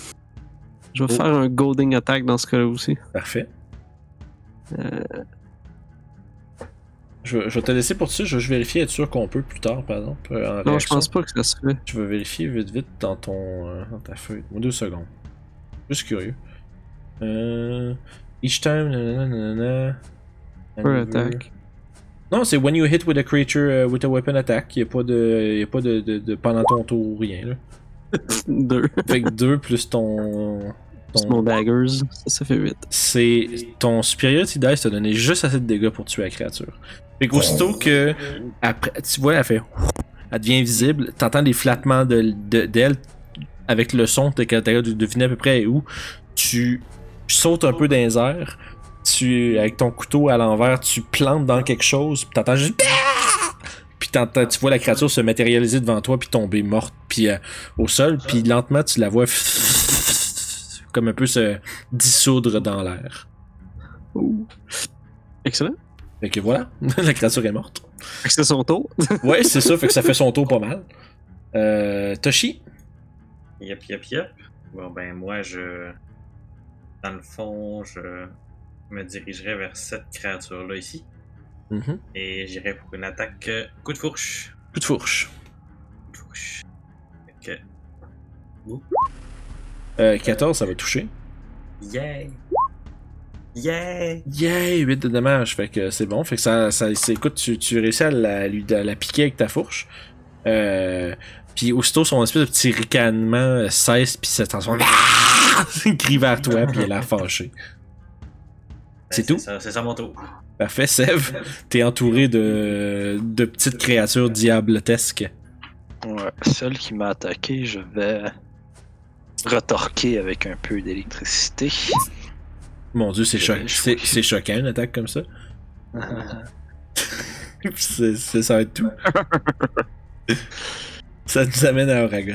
Je vais Oh. faire un Golding Attack dans ce cas-là aussi. Parfait. Euh, Je, vais- je vais te laisser pour ça, je vais vérifier, être sûr qu'on peut plus tard, par exemple. euh, en non, je pense pas que ça se fait. Je vais vérifier vite vite dans ton euh, dans ta feuille. Deux secondes. Juste curieux. Euh, each time. nanana, nanana, attack. Non, c'est when you hit with a creature uh, with a weapon attack. Il n'y a pas de, y a pas de, de, de pendant ton tour ou rien. Là. *laughs* Deux. Fait que 2 plus ton. Ton mon daggers. Ça, ça fait 8. c'est ton superiority dice t'a donné juste assez de dégâts pour tuer la créature. Fait qu'aussitôt que après, tu vois, elle fait, elle devient visible, t'entends des flattements de de- d'elle avec le son, t'es capable de deviner à peu près où. Tu sautes un peu dans les airs, tu avec ton couteau à l'envers, tu plantes dans quelque chose, puis t'entends juste *laughs* puis t'entends- tu vois la créature se matérialiser devant toi puis tomber morte puis euh, au sol puis lentement tu la vois comme un peu se dissoudre dans l'air. Excellent. Fait que voilà, *laughs* la créature est morte. Fait que C'est son tour. *laughs* Ouais, c'est ça, fait que ça fait son tour pas mal. Euh, Toshi, Yep, yep, yep. Bon, ben, moi, je. Dans le fond, je me dirigerai vers cette créature-là ici. Mhm. Et j'irai pour une attaque euh, coup de fourche. coup de fourche. Coup de fourche. Fait Euh, 14, ça va toucher. Yeah! Yeah! Yeah, 8 de dommages. Fait que c'est bon. Fait que ça, ça écoute, tu, tu réussis à la, lui, à la piquer avec ta fourche. Euh, puis aussitôt, son espèce de petit ricanement euh, cesse, puis ça se transforme. Il crie vers toi, puis elle a fâché. C'est Ben, tout? ça, C'est ça mon tour. Parfait, Sev. T'es entouré de, de petites créatures diablotesques. Ouais, celle qui m'a attaqué, je vais retorquer avec un peu d'électricité. Mon dieu, c'est cho- c'est- c'est choquant une attaque comme ça. *laughs* *laughs* C'est- c'est- ça va être tout. *laughs* ça nous amène à Oragot.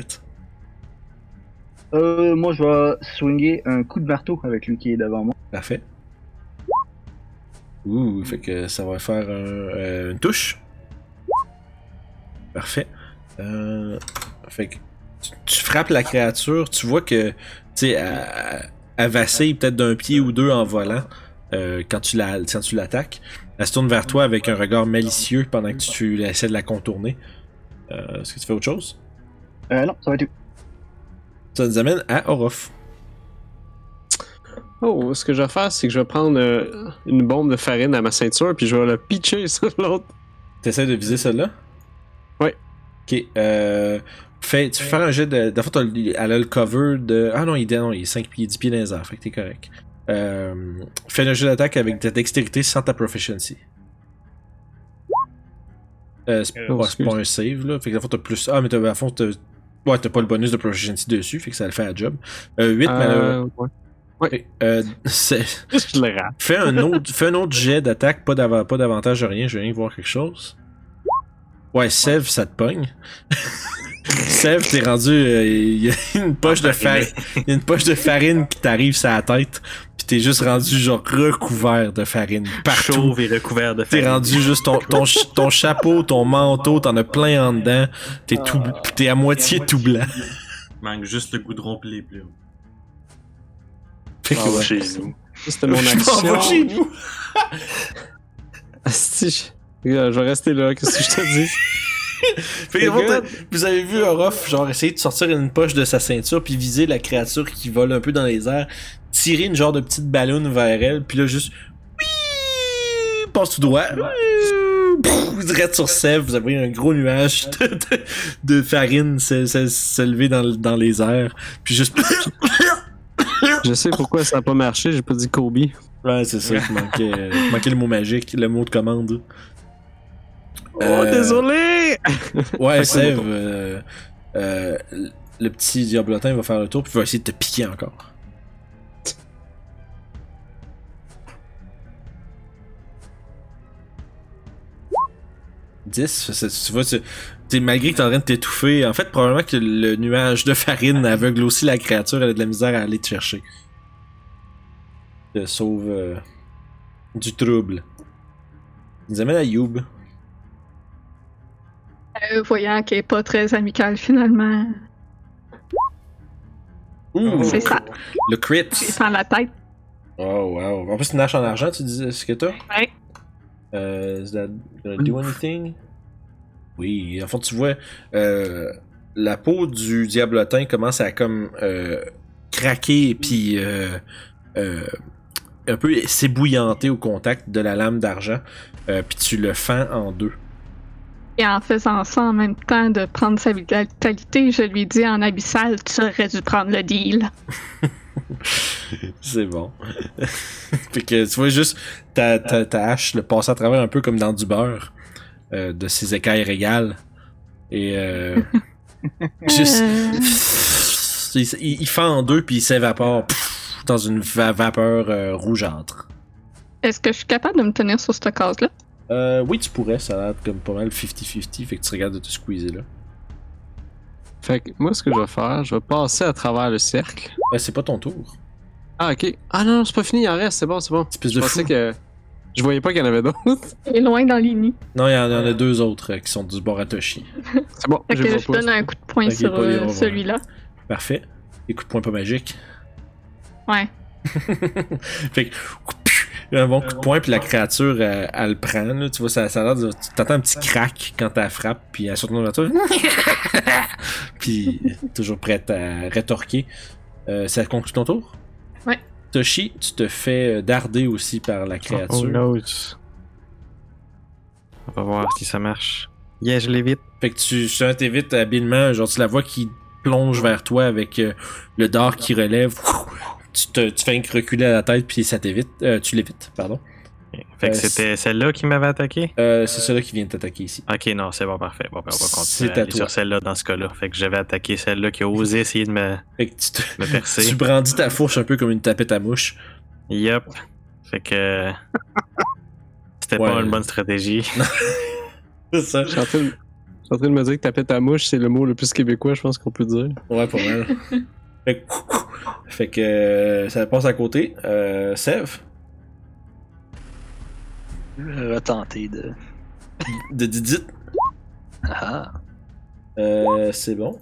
Euh, moi, je vais swinger un coup de marteau avec lui qui est devant moi. Parfait. Ouh, fait que ça va faire un, euh, une touche. Parfait. Euh, fait que tu, tu frappes la créature, tu vois que, tu sais, elle, elle vacille peut-être d'un pied ou deux en volant euh, quand tu la, tu l'attaques. Elle se tourne vers toi avec un regard malicieux pendant que tu essaies de la contourner. Euh, Est-ce que tu fais autre chose? Euh, non, ça va être tout. Ça nous amène à Orof. Oh, ce que je vais faire, c'est que je vais prendre euh, une bombe de farine à ma ceinture, puis je vais la pitcher *laughs* sur l'autre. T'essaies de viser celle-là? Ouais. Ok, euh. Fais, tu fais faire un jet de. D'abord, elle a le cover de. Ah non, il, est- non, il est 5 pieds, 10 pieds dans les airs, fait que t'es correct. Euh, fais un jet d'attaque avec ta dextérité sans ta proficiency. Euh, c'est Euh, pas, c'est pas un save, là. Fait que d'abord, t'as plus. Ah, mais t'as, à fond, t'as. Ouais, t'as pas le bonus de proficiency dessus, fait que ça le fait à job. Euh, 8, Euh, ouais. mais. Euh, c'est. *laughs* Je le rate. *laughs* Fais un autre, fais un autre jet d'attaque, pas pas d'avantage de rien, je viens voir quelque chose. Ouais, Sev, ça te pogne. *laughs* Sev, t'es rendu. euh, Il y a une poche de farine. Il y a une poche de farine qui t'arrive sur la tête. T'es juste rendu genre recouvert de farine. Partout. Chauve et recouvert de T'es farine. rendu juste ton, ton, ton chapeau, ton manteau, t'en as plein en dedans. T'es tout, t'es à moitié tout blanc. manque juste le goudron pis les plumes. Fait que Ah, ouais. chez nous. C'était mon *laughs* Je m'en vais action. chez nous. *laughs* Je vais rester là, qu'est-ce que je te dis? *laughs* Fait vous avez vu Orof, genre, essayer de sortir une poche de sa ceinture puis viser la créature qui vole un peu dans les airs, tirer une genre de petite ballonne vers elle, puis là, juste. Oui! Passe tout droit. Vous *laughs* direz sur Sèvres, vous avez un gros nuage de, de, de farine s'é- s'é- s'élever dans, dans les airs, puis juste. Je sais pourquoi ça a pas marché, j'ai pas dit Kobe. Ouais, c'est ça, il manquait, il manquait le mot magique, le mot de commande. Oh, Euh, désolé! *laughs* Ouais, Sève, euh, euh, le petit diablotin va faire le tour puis va essayer de te piquer encore. « 10, c'est- tu vois, tu, t'es, malgré que t'es en train de t'étouffer, en fait, probablement que le nuage de farine *laughs* aveugle aussi la créature, elle a de la misère à aller te chercher. Te sauve euh, du trouble. Il nous amène à Youb. Euh, voyant qu'elle est pas très amicale finalement, Ouh, C'est ça. le crit. sans la tête. Oh wow. En plus, une hache en argent, tu disais ce que t'as? Ouais. Euh, is that gonna do anything? Oui, en fait, tu vois, euh, la peau du diablotin commence à comme euh, craquer et puis euh, euh, un peu s'ébouillanter au contact de la lame d'argent. Euh, puis tu le fends en deux. Et en faisant ça en même temps de prendre sa vitalité, je lui dis en abyssal, tu aurais dû prendre le deal. *laughs* C'est bon. *laughs* Puis que tu vois juste ta, ta, ta hache le passer à travers un peu comme dans du beurre euh, de ses écailles régales. Et euh, *laughs* juste. Euh, il, il- fend en deux puis il s'évapore dans une va- vapeur euh, rougeâtre. Est-ce que je suis capable de me tenir sur cette case-là? Euh, oui, tu pourrais, ça a l'air comme pas mal 50-50, fait que tu regardes de te squeezer là. Fait que moi, ce que je vais faire, je vais passer à travers le cercle. Ben, c'est pas ton tour. Ah, ok. Ah non, c'est pas fini, il en reste, c'est bon, c'est bon. Espèce Je de pensais fou. que. Je voyais pas qu'il y en avait d'autres. *laughs* Il est loin dans les nids. Non, il y, en il y en a deux autres euh, qui sont du Boratoshi. *laughs* C'est bon, Fait je que je pas. donne un coup de poing sur euh, celui-là. Parfait. Écoute, point pas magique. Ouais. *laughs* fait que, un bon coup de poing, puis la créature, elle, elle le prend. Là, tu vois, ça, ça a l'air de. Tu t'entends un petit crack quand elle frappe, puis elle dans la voiture. *laughs* puis, toujours prête à rétorquer. Euh, ça conclut ton tour? Ouais. Toshi, tu te fais euh, darder aussi par la Oh créature. no. On va voir si ça marche. Yeah, je l'évite. Fait que tu tu t'évites habilement, genre tu la vois qui plonge vers toi avec euh, le dard qui relève. Tu te tu fais un reculer à la tête puis ça t'évite. Euh, tu l'évites, pardon. Fait que Euh, c'était celle-là qui m'avait attaqué? Euh, c'est celui-là qui vient de t'attaquer ici. Ok, non, c'est bon, parfait. Bon, ben, on va continuer à à aller sur celle-là dans ce cas-là. Fait que j'avais attaqué celle-là qui a osé essayer de me, Fait que tu, te- me percer. *laughs* tu brandis ta fourche un peu comme une tapette à mouche. Yup. Fait que. *laughs* C'était Ouais. pas une bonne stratégie. *laughs* C'est ça. Je suis en train de- je suis en train de me dire que taper ta mouche, c'est le mot le plus québécois, je pense qu'on peut dire. Ouais, pas mal. Fait que, *laughs* fait que euh, ça passe à côté. Euh, Sève, Je vais tenter de. de Didit, Ah. euh, c'est bon.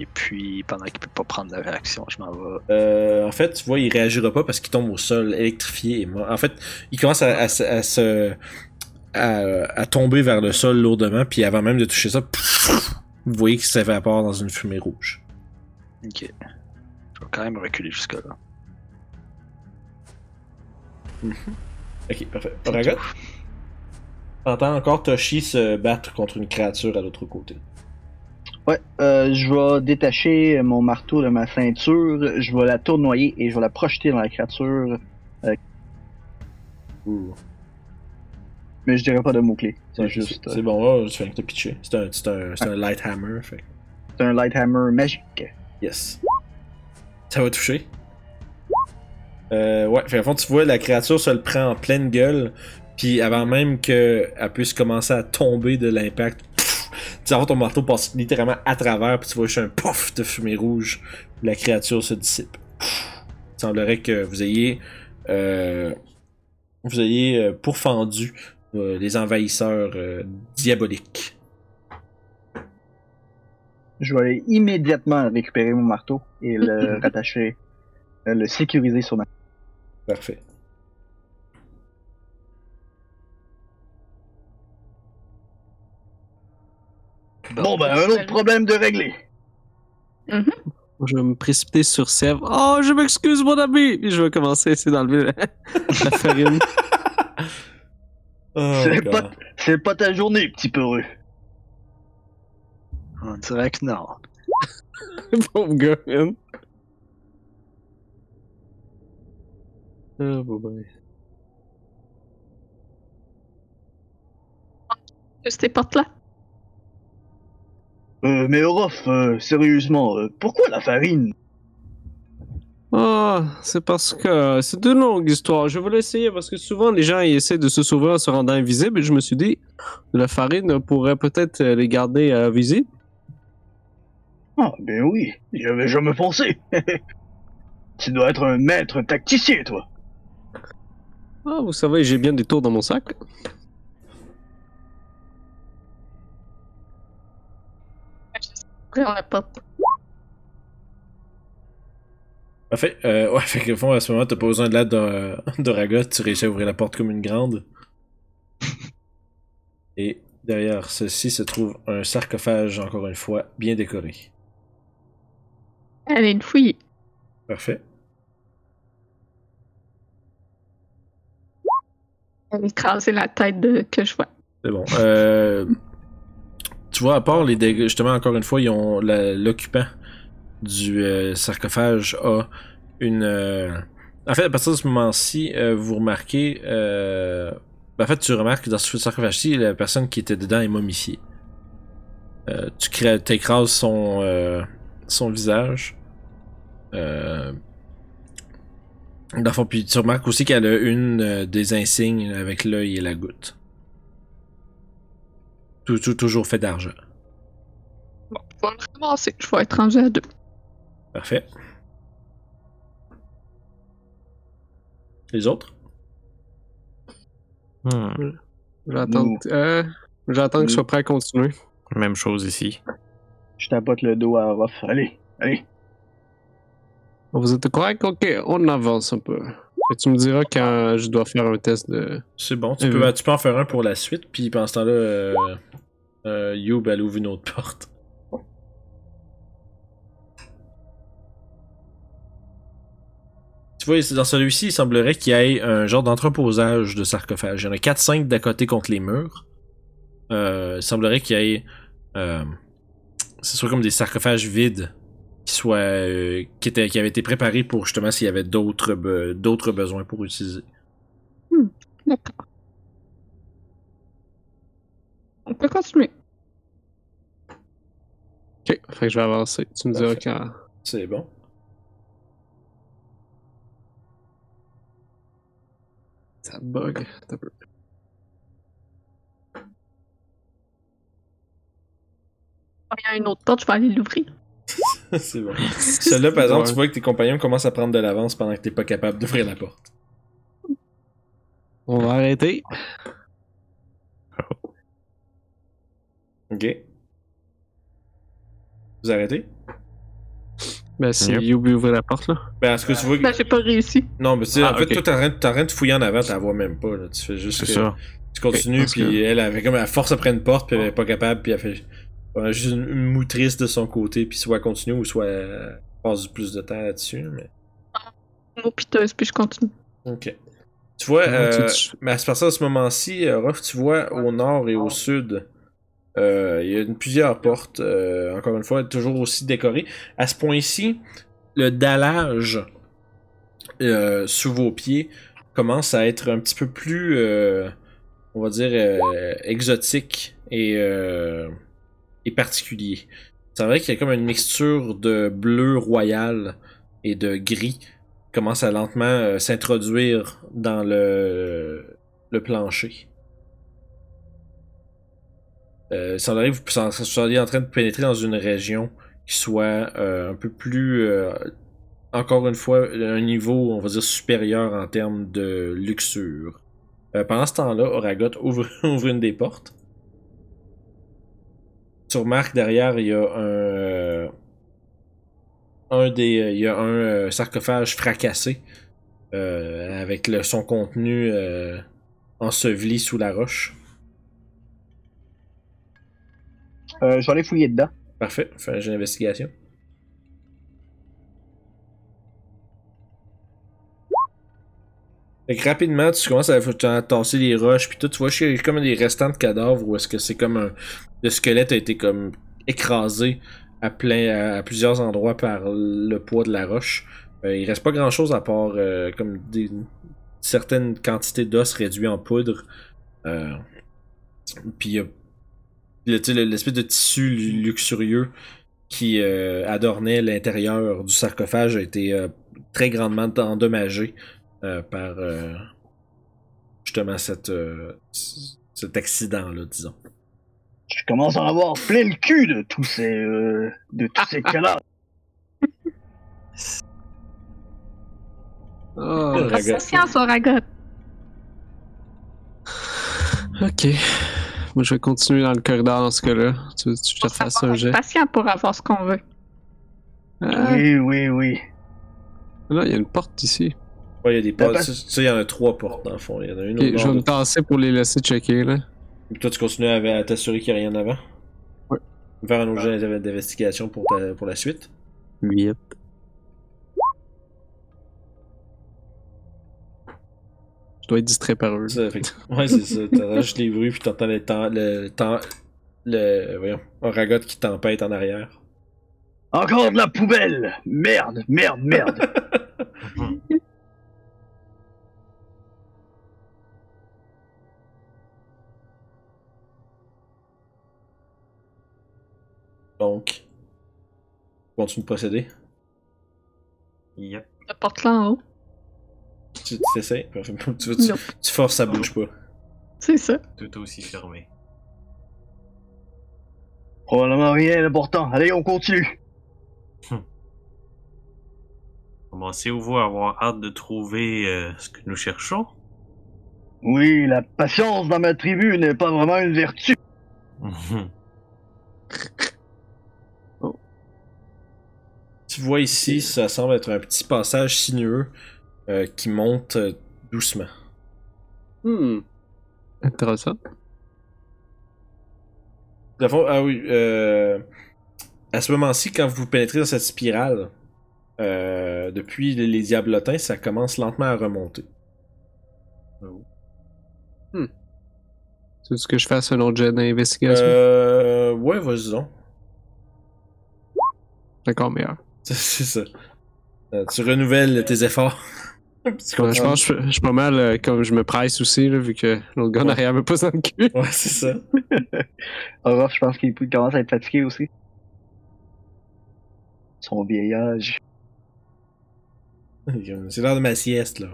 Et puis, pendant qu'il peut pas prendre de réaction, je m'en vais. Euh, en fait, tu vois, il réagira pas parce qu'il tombe au sol électrifié et mort. En fait, il commence à, à se- à se. À, à tomber vers le sol lourdement, puis avant même de toucher ça, vous voyez qu'il s'évapore dans une fumée rouge. Ok. Je vais quand même reculer jusque-là. Ok, parfait. Ragot, t'entends encore Toshi se battre contre une créature à l'autre côté. Ouais, euh, je vais détacher mon marteau de ma ceinture, je vais la tournoyer et je vais la projeter dans la créature, Ouh. mais je dirais pas de mots-clés. C'est juste. C'est bon, tu fais que t'as pitché. C'est un, c'est un, c'est un light hammer, fait. C'est un light hammer magique. Yes. Ça va toucher. Euh, ouais, fait, au fond, tu vois, la créature se le prend en pleine gueule, puis avant même qu'elle puisse commencer à tomber de l'impact, tu vois ton marteau passe littéralement à travers, puis tu vois juste un puff de fumée rouge, la créature se dissipe. Pff. Il semblerait que vous ayez, euh, vous ayez euh, pourfendu euh, les envahisseurs euh, diaboliques. Je vais aller immédiatement récupérer mon marteau et le *laughs* rattacher, euh, le sécuriser sur ma. Parfait. Bon, ben, un autre problème de régler. Je vais me précipiter sur Sève. Oh, je m'excuse, mon ami! Je vais commencer à essayer d'enlever la, la farine. *laughs* Oh, C'est pas, c'est pas ta journée, petit peureux. On dirait que non. *laughs* Pauvre gars, man. Oh, boy. Juste tes portes là. Euh, mais Orof, euh, sérieusement, euh, pourquoi la farine? Ah, c'est parce que c'est une longue histoire. Je voulais essayer parce que souvent les gens ils essaient de se sauver en se rendant invisible et je me suis dit la farine pourrait peut-être les garder euh, visibles. Ah, ben oui, j'y avais jamais pensé. *laughs* tu dois être un maître tacticien, toi. Ah, vous savez, j'ai bien des tours dans mon sac. La. Parfait. Euh, ouais, *laughs* fait que au fond, à ce moment, t'as pas besoin de l'aide de, de Ragot, tu réussis à ouvrir la porte comme une grande. *laughs* Et derrière ceci se trouve un sarcophage, encore une fois, bien décoré. Elle est une fouille. Parfait. Elle a écrasé la tête de que je vois. C'est bon. Euh, tu vois, à part les dégâts, justement, encore une fois, ils ont la- l'occupant du euh, sarcophage a une. euh, En fait, à partir de ce moment-ci, euh, vous remarquez. En fait, tu remarques que dans ce sarcophage-ci, la personne qui était dedans est momifiée. Tu crées, t'écrases son, son visage. Dans le fond, puis tu remarques aussi qu'elle a une des insignes avec l'œil et la goutte. Tout, tout- toujours fait d'argent. Bon, je vais le ramasser. Je vais être rangé à deux. Parfait. Les autres? Hmm, J'attends Nous. euh, j'attends que je sois prêt à continuer. Même chose ici. Je tapote le dos à Orof. Allez, allez. Vous êtes correct? Ok, on avance un peu. Et tu me diras quand je dois faire un test de. C'est bon, tu, Euh, peux, tu peux en faire un pour la suite, puis pendant ce temps-là, euh, euh, Youb, elle ouvre une autre porte. Tu vois, dans celui-ci, il semblerait qu'il y ait un genre d'entreposage de sarcophages. Il y en a 4-5 d'à côté contre les murs. Euh, il semblerait qu'il y ait. Euh, ce soit comme des sarcophages vides qui soient. euh, qui, étaient, qui avaient été préparés pour justement s'il y avait d'autres be- d'autres besoins pour utiliser. D'accord. On peut continuer. Ok, fait que je vais avancer. Tu me diras quand. C'est bon. Ça bug. Un peu. Il y a une autre porte, je vais aller l'ouvrir. *laughs* c'est bon. *laughs* Celui-là, par exemple, Ouais. tu vois que tes compagnons commencent à prendre de l'avance pendant que t'es pas capable d'ouvrir la porte. On va arrêter. Ok. Vous arrêtez? Ben, c'est Yep. Yubi ouvrir la porte, là. Ben, est-ce que tu vois que... Ben, j'ai pas réussi. Non, mais tu sais, Ah, en fait, ok. toi, t'es en train de- fouiller en avant, t'en vois même pas, là. Tu fais juste C'est que... ça. Tu continues, parce puis que- elle avait comme la force après une porte, puis elle est pas capable, puis elle fait juste une, une moutrice de son côté, puis soit elle continue ou soit elle passe plus de temps là-dessus. Mais... Mot piteuse, puis je continue. Ok. Tu vois, Ouais, euh, tu- mais à partir de ce moment-ci, euh, Ruff, tu vois au nord et au sud, euh, il y a plusieurs portes, euh, encore une fois, toujours aussi décorées. À ce point-ci, le dallage euh, sous vos pieds commence à être un petit peu plus, euh, on va dire, euh, exotique et, euh, et particulier. C'est vrai qu'il y a comme une mixture de bleu royal et de gris qui commence à lentement s'introduire dans le, le plancher. Euh, que vous vous soyez en train de pénétrer dans une région qui soit euh, un peu plus, euh, encore une fois, un niveau, on va dire, supérieur en termes de luxure. Euh, pendant ce temps-là, Oragot ouvre, *laughs* ouvre une des portes. Tu remarques derrière, il y a un. un des. Il y a un sarcophage fracassé. avec le, son contenu enseveli sous la roche. Euh, je vais aller fouiller dedans. Parfait, fais un jeu d'investigation. Fait que rapidement, tu commences à tasser les roches, puis tout, tu vois, il y a comme des restants de cadavres, où est-ce que c'est comme un... Le squelette a été comme écrasé à plein, à, plusieurs endroits par le poids de la roche. Euh, il reste pas grand-chose à part euh, comme des certaines quantités d'os réduits en poudre. Euh, puis il y a le- tu sais, le- l'espèce de tissu lu- luxurieux qui euh, adornait l'intérieur du sarcophage a été euh, très grandement endommagé euh, par euh, justement cette, euh, cet accident-là, disons. Je commence à en avoir plein le cul de tous ces, euh, de tous ces *laughs* cadavres. Ah, Ragot. Patience, Oragot. ok. Moi, je vais continuer dans le corridor dans ce cas-là. Tu veux que je te refasse un jet? Patient pour avoir ce qu'on veut. Ah, Oui, oui, oui. là, il y a une porte ici. Ouais, il y a des portes. Ça, ça, il y en a trois portes dans le fond. Il y en a une Ok, au je vais me tasser pour les laisser checker, là. Toi, tu continues à, à t'assurer qu'il n'y a rien avant? Ouais. Faire un autre jet d'investigation pour, ta- pour la suite? Yep. Je dois être distrait par eux. Ça, fait que- ouais, c'est ça. T'entends juste les bruits, puis t'entends le temps, le temps, le, voyons, un ragot qui tempête en arrière. Encore de la poubelle Merde, merde, merde *laughs* Donc, continue de procéder. Yep. La porte là en haut. Tu t'essayes? *laughs* Tu, tu, forces, ça bouge pas. C'est ça. Tout aussi fermé. Probablement rien d'important. Allez, on continue. Commencez-vous à avoir hâte de trouver euh, ce que nous cherchons? Oui, la patience dans ma tribu n'est pas vraiment une vertu. *laughs* Tu vois ici, ça semble être un petit passage sinueux euh, qui monte doucement. Hmm. Intéressant. Fond, ah oui, euh, à ce moment-ci, quand vous pénétrez dans cette spirale, euh, depuis les diablotins, ça commence lentement à remonter. C'est ce que je fasse un autre jet d'investigation? Euh, ouais, vas-y donc. Encore meilleur. *laughs* C'est ça. Euh, tu renouvelles tes efforts. Ouais, je pense que je, je suis pas mal euh, comme je me presse aussi, là, vu que l'autre gars Ouais. arrière me pousse dans le cul. Ouais, c'est ça. Orof, je pense qu'il commence à être fatigué aussi. Son vieillage. *laughs* C'est l'heure de ma sieste, là.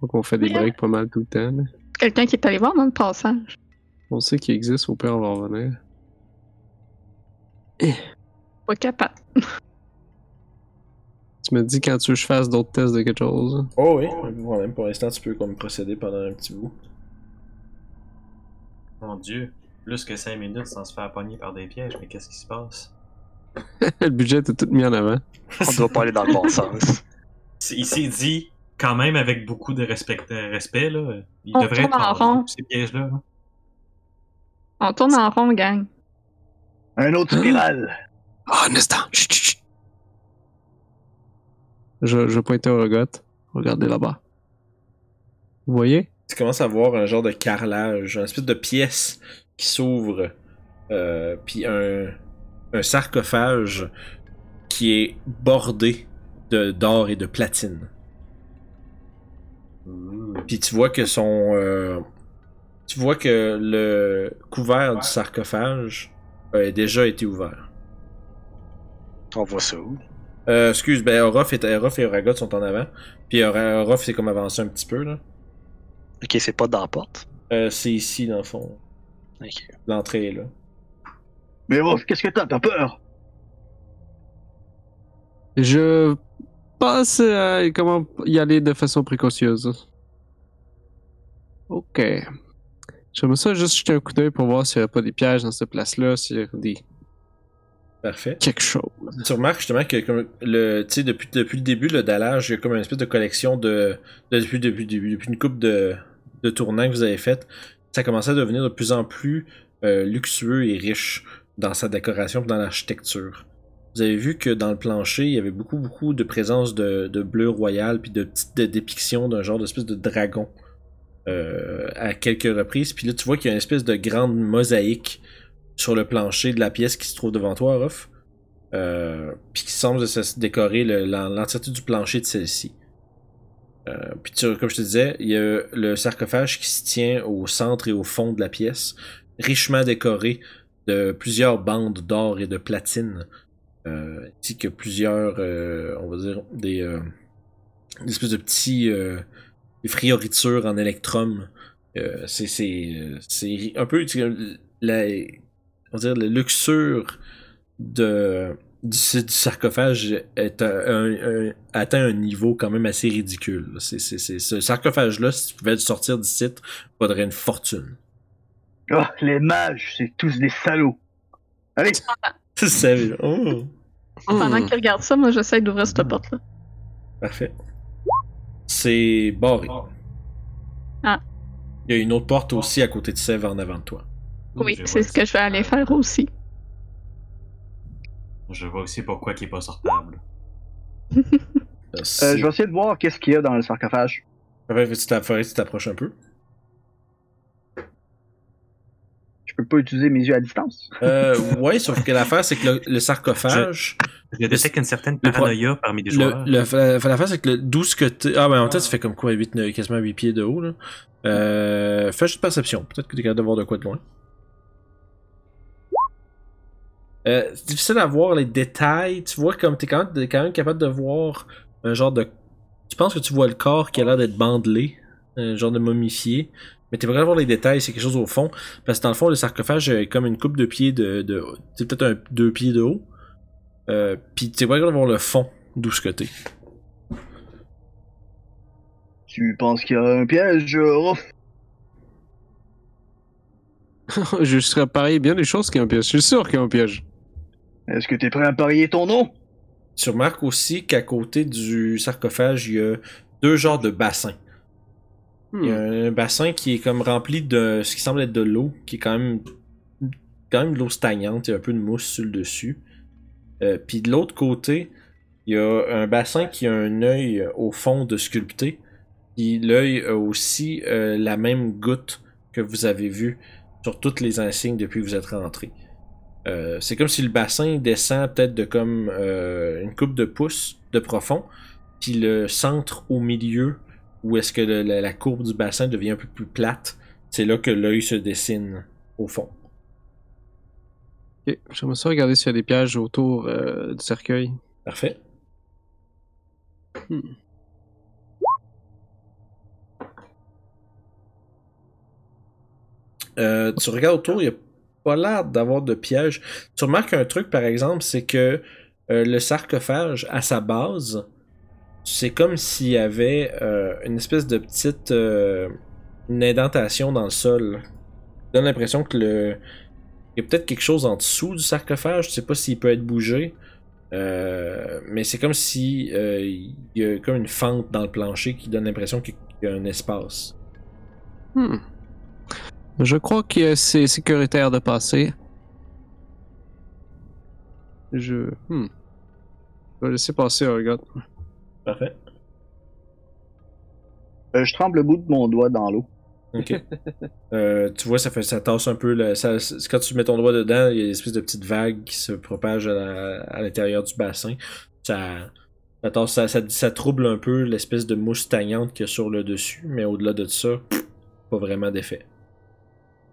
Donc on fait des breaks pas mal tout le temps. Quelqu'un qui est allé voir dans le passage. On sait qu'il existe, au pire on va revenir. Pas capable. *laughs* Tu me dis quand tu veux que je fasse d'autres tests de quelque chose. Oh oui, problème. Pour l'instant, tu peux comme procéder pendant un petit bout. Mon dieu. Plus que 5 minutes sans se faire pogner par des pièges, mais qu'est-ce qui se passe? *laughs* le budget était tout mis en avant. On doit pas aller dans le bon *laughs* sens. C'est- Il s'est dit, quand même avec beaucoup de respect, de respect là, il On devrait tourne en être rond. ces pièges-là. là. On tourne en rond, gang. Un autre *gasps* spirale. Ah, un instant! Chut, chut, chut. Je, je vais pointer au regot. Regardez là-bas. Vous voyez? Tu commences à voir un genre de carrelage, une espèce de pièce qui s'ouvre, euh, puis un, un sarcophage qui est bordé de d'or et de platine. Puis tu vois que son, euh, tu vois que le couvert du sarcophage a déjà été ouvert. On voit ça où? Euh, excuse, ben Orof et, Orof et Oragot sont en avant. Puis Orof c'est comme avancé un petit peu là. Ok, c'est pas dans la porte? Euh, c'est ici dans le fond. Ok. L'entrée est là. Mais Orof, qu'est-ce que t'as? T'as peur? Je pense à comment y aller de façon précautionneuse. Ok. J'aimerais ça juste jeter un coup d'œil pour voir s'il n'y a pas des pièges dans cette place-là, s'il y a des... Parfait. quelque chose. Tu remarques justement que comme le, depuis, depuis le début, le dallage, il y a comme une espèce de collection de, de- depuis, depuis, depuis, depuis une coupe de, de tournants que vous avez fait, ça commençait à devenir de plus en plus euh, luxueux et riche dans sa décoration et dans l'architecture. Vous avez vu que dans le plancher, il y avait beaucoup, beaucoup de présence de, de bleu royal puis de petites de- dépictions d'un genre d'espèce de dragon euh, à quelques reprises. Puis là, tu vois qu'il y a une espèce de grande mosaïque sur le plancher de la pièce qui se trouve devant toi, Ruff. Euh, puis qui semble se décorer le- l'en- l'entièreté du plancher de celle-ci. Euh, puis comme je te disais, il y a le sarcophage qui se tient au centre et au fond de la pièce, richement décoré de plusieurs bandes d'or et de platine, euh, ainsi que plusieurs, euh, on va dire, des, espèces de petits frioritures en électrum. C'est un peu la, on va dire la luxure de du, du sarcophage est un- un- un- atteint un niveau quand même assez ridicule. C'est, ce sarcophage-là, si tu pouvais le sortir du site, vaudrait une fortune. Oh, les mages, c'est tous des salauds. Allez, *laughs* savais, oh, Pendant Hmm. qu'il regarde ça, moi j'essaie d'ouvrir cette porte-là. parfait. C'est barré. Ah. Il y a une autre porte aussi à côté de Sèvres en avant de toi. Oui, Je c'est ce que je vais aller faire aussi. Je vois aussi pourquoi il est pas sortable. *laughs* Euh, euh, je vais essayer de voir qu'est-ce qu'il y a dans le sarcophage. Faudrait que tu t'a- faudrait que tu t'approches un peu? Je peux pas utiliser mes yeux à distance. Euh, *laughs* ouais, sauf que l'affaire, c'est que le, le sarcophage. Je détecte une certaine le paranoïa parmi les Le, joueurs. le- la- l'affaire, c'est que le 12 que t'es. Ah, ben en fait, ça fait comme quoi 8, neuf- quasiment 8 pieds de haut, là. Euh, fais juste perception. Peut-être que t'es capable de voir de quoi de loin. Euh, c'est difficile à voir les détails. Tu vois comme t'es quand même, t'es quand même capable de voir un genre de. Tu penses que tu vois le corps qui a l'air d'être bandelé, un genre de momifié, mais t'es pas capable de voir les détails, c'est quelque chose au fond. Parce que dans le fond, le sarcophage est comme une coupe de pieds de. de c'est peut-être un deux pieds de haut. Euh, Puis t'es pas capable de voir le fond d'où ce t'es. Tu penses qu'il y a un piège, euh, *laughs* je serais pareil bien des choses qu'il y a un piège. Je suis sûr qu'il y a un piège. Est-ce que t'es prêt à parier ton nom? Tu remarques aussi qu'à côté du sarcophage, il y a deux genres de bassins. Il y a Hmm. un bassin qui est comme rempli de ce qui semble être de l'eau, qui est quand même quand même de l'eau stagnante, il y a un peu de mousse sur le dessus. Euh, Puis de l'autre côté, Il y a un bassin qui a un œil au fond de sculpté. Puis l'œil a aussi euh, la même goutte que vous avez vue sur toutes les insignes depuis que vous êtes rentré. Euh, c'est comme si le bassin descend peut-être de comme euh, une coupe de pouce de profond, puis le centre au milieu, où est-ce que le- la, la courbe du bassin devient un peu plus plate, c'est là que l'œil se dessine au fond. Ok, J'aimerais ça regarder s'il y a des pièges autour euh, du cercueil. Parfait. Hmm. Tu regardes autour, il n'y a pas l'air d'avoir de piège. Tu remarques un truc, par exemple, c'est que euh, le sarcophage, à sa base, c'est comme s'il y avait euh, une espèce de petite euh, indentation dans le sol. Ça donne l'impression que le. Il y a peut-être quelque chose en dessous du sarcophage, je sais pas s'il peut être bougé. Mais c'est comme si y a comme une fente dans le plancher qui donne l'impression qu'il y a un espace. Hmm. Je crois que c'est sécuritaire de passer. Je. Hmm. Je vais laisser passer, regarde. Parfait. Euh, je tremble le bout de mon doigt dans l'eau. Ok. *laughs* Euh, tu vois, ça fait ça tasse un peu. le- ça, quand tu mets ton doigt dedans, il y a une espèce de petite vague qui se propage à, l'intérieur du bassin. Ça, ça, ça, ça- ça trouble un peu l'espèce de mousse stagnante qu'il y a sur le dessus, mais au-delà de ça, pff, pas vraiment d'effet.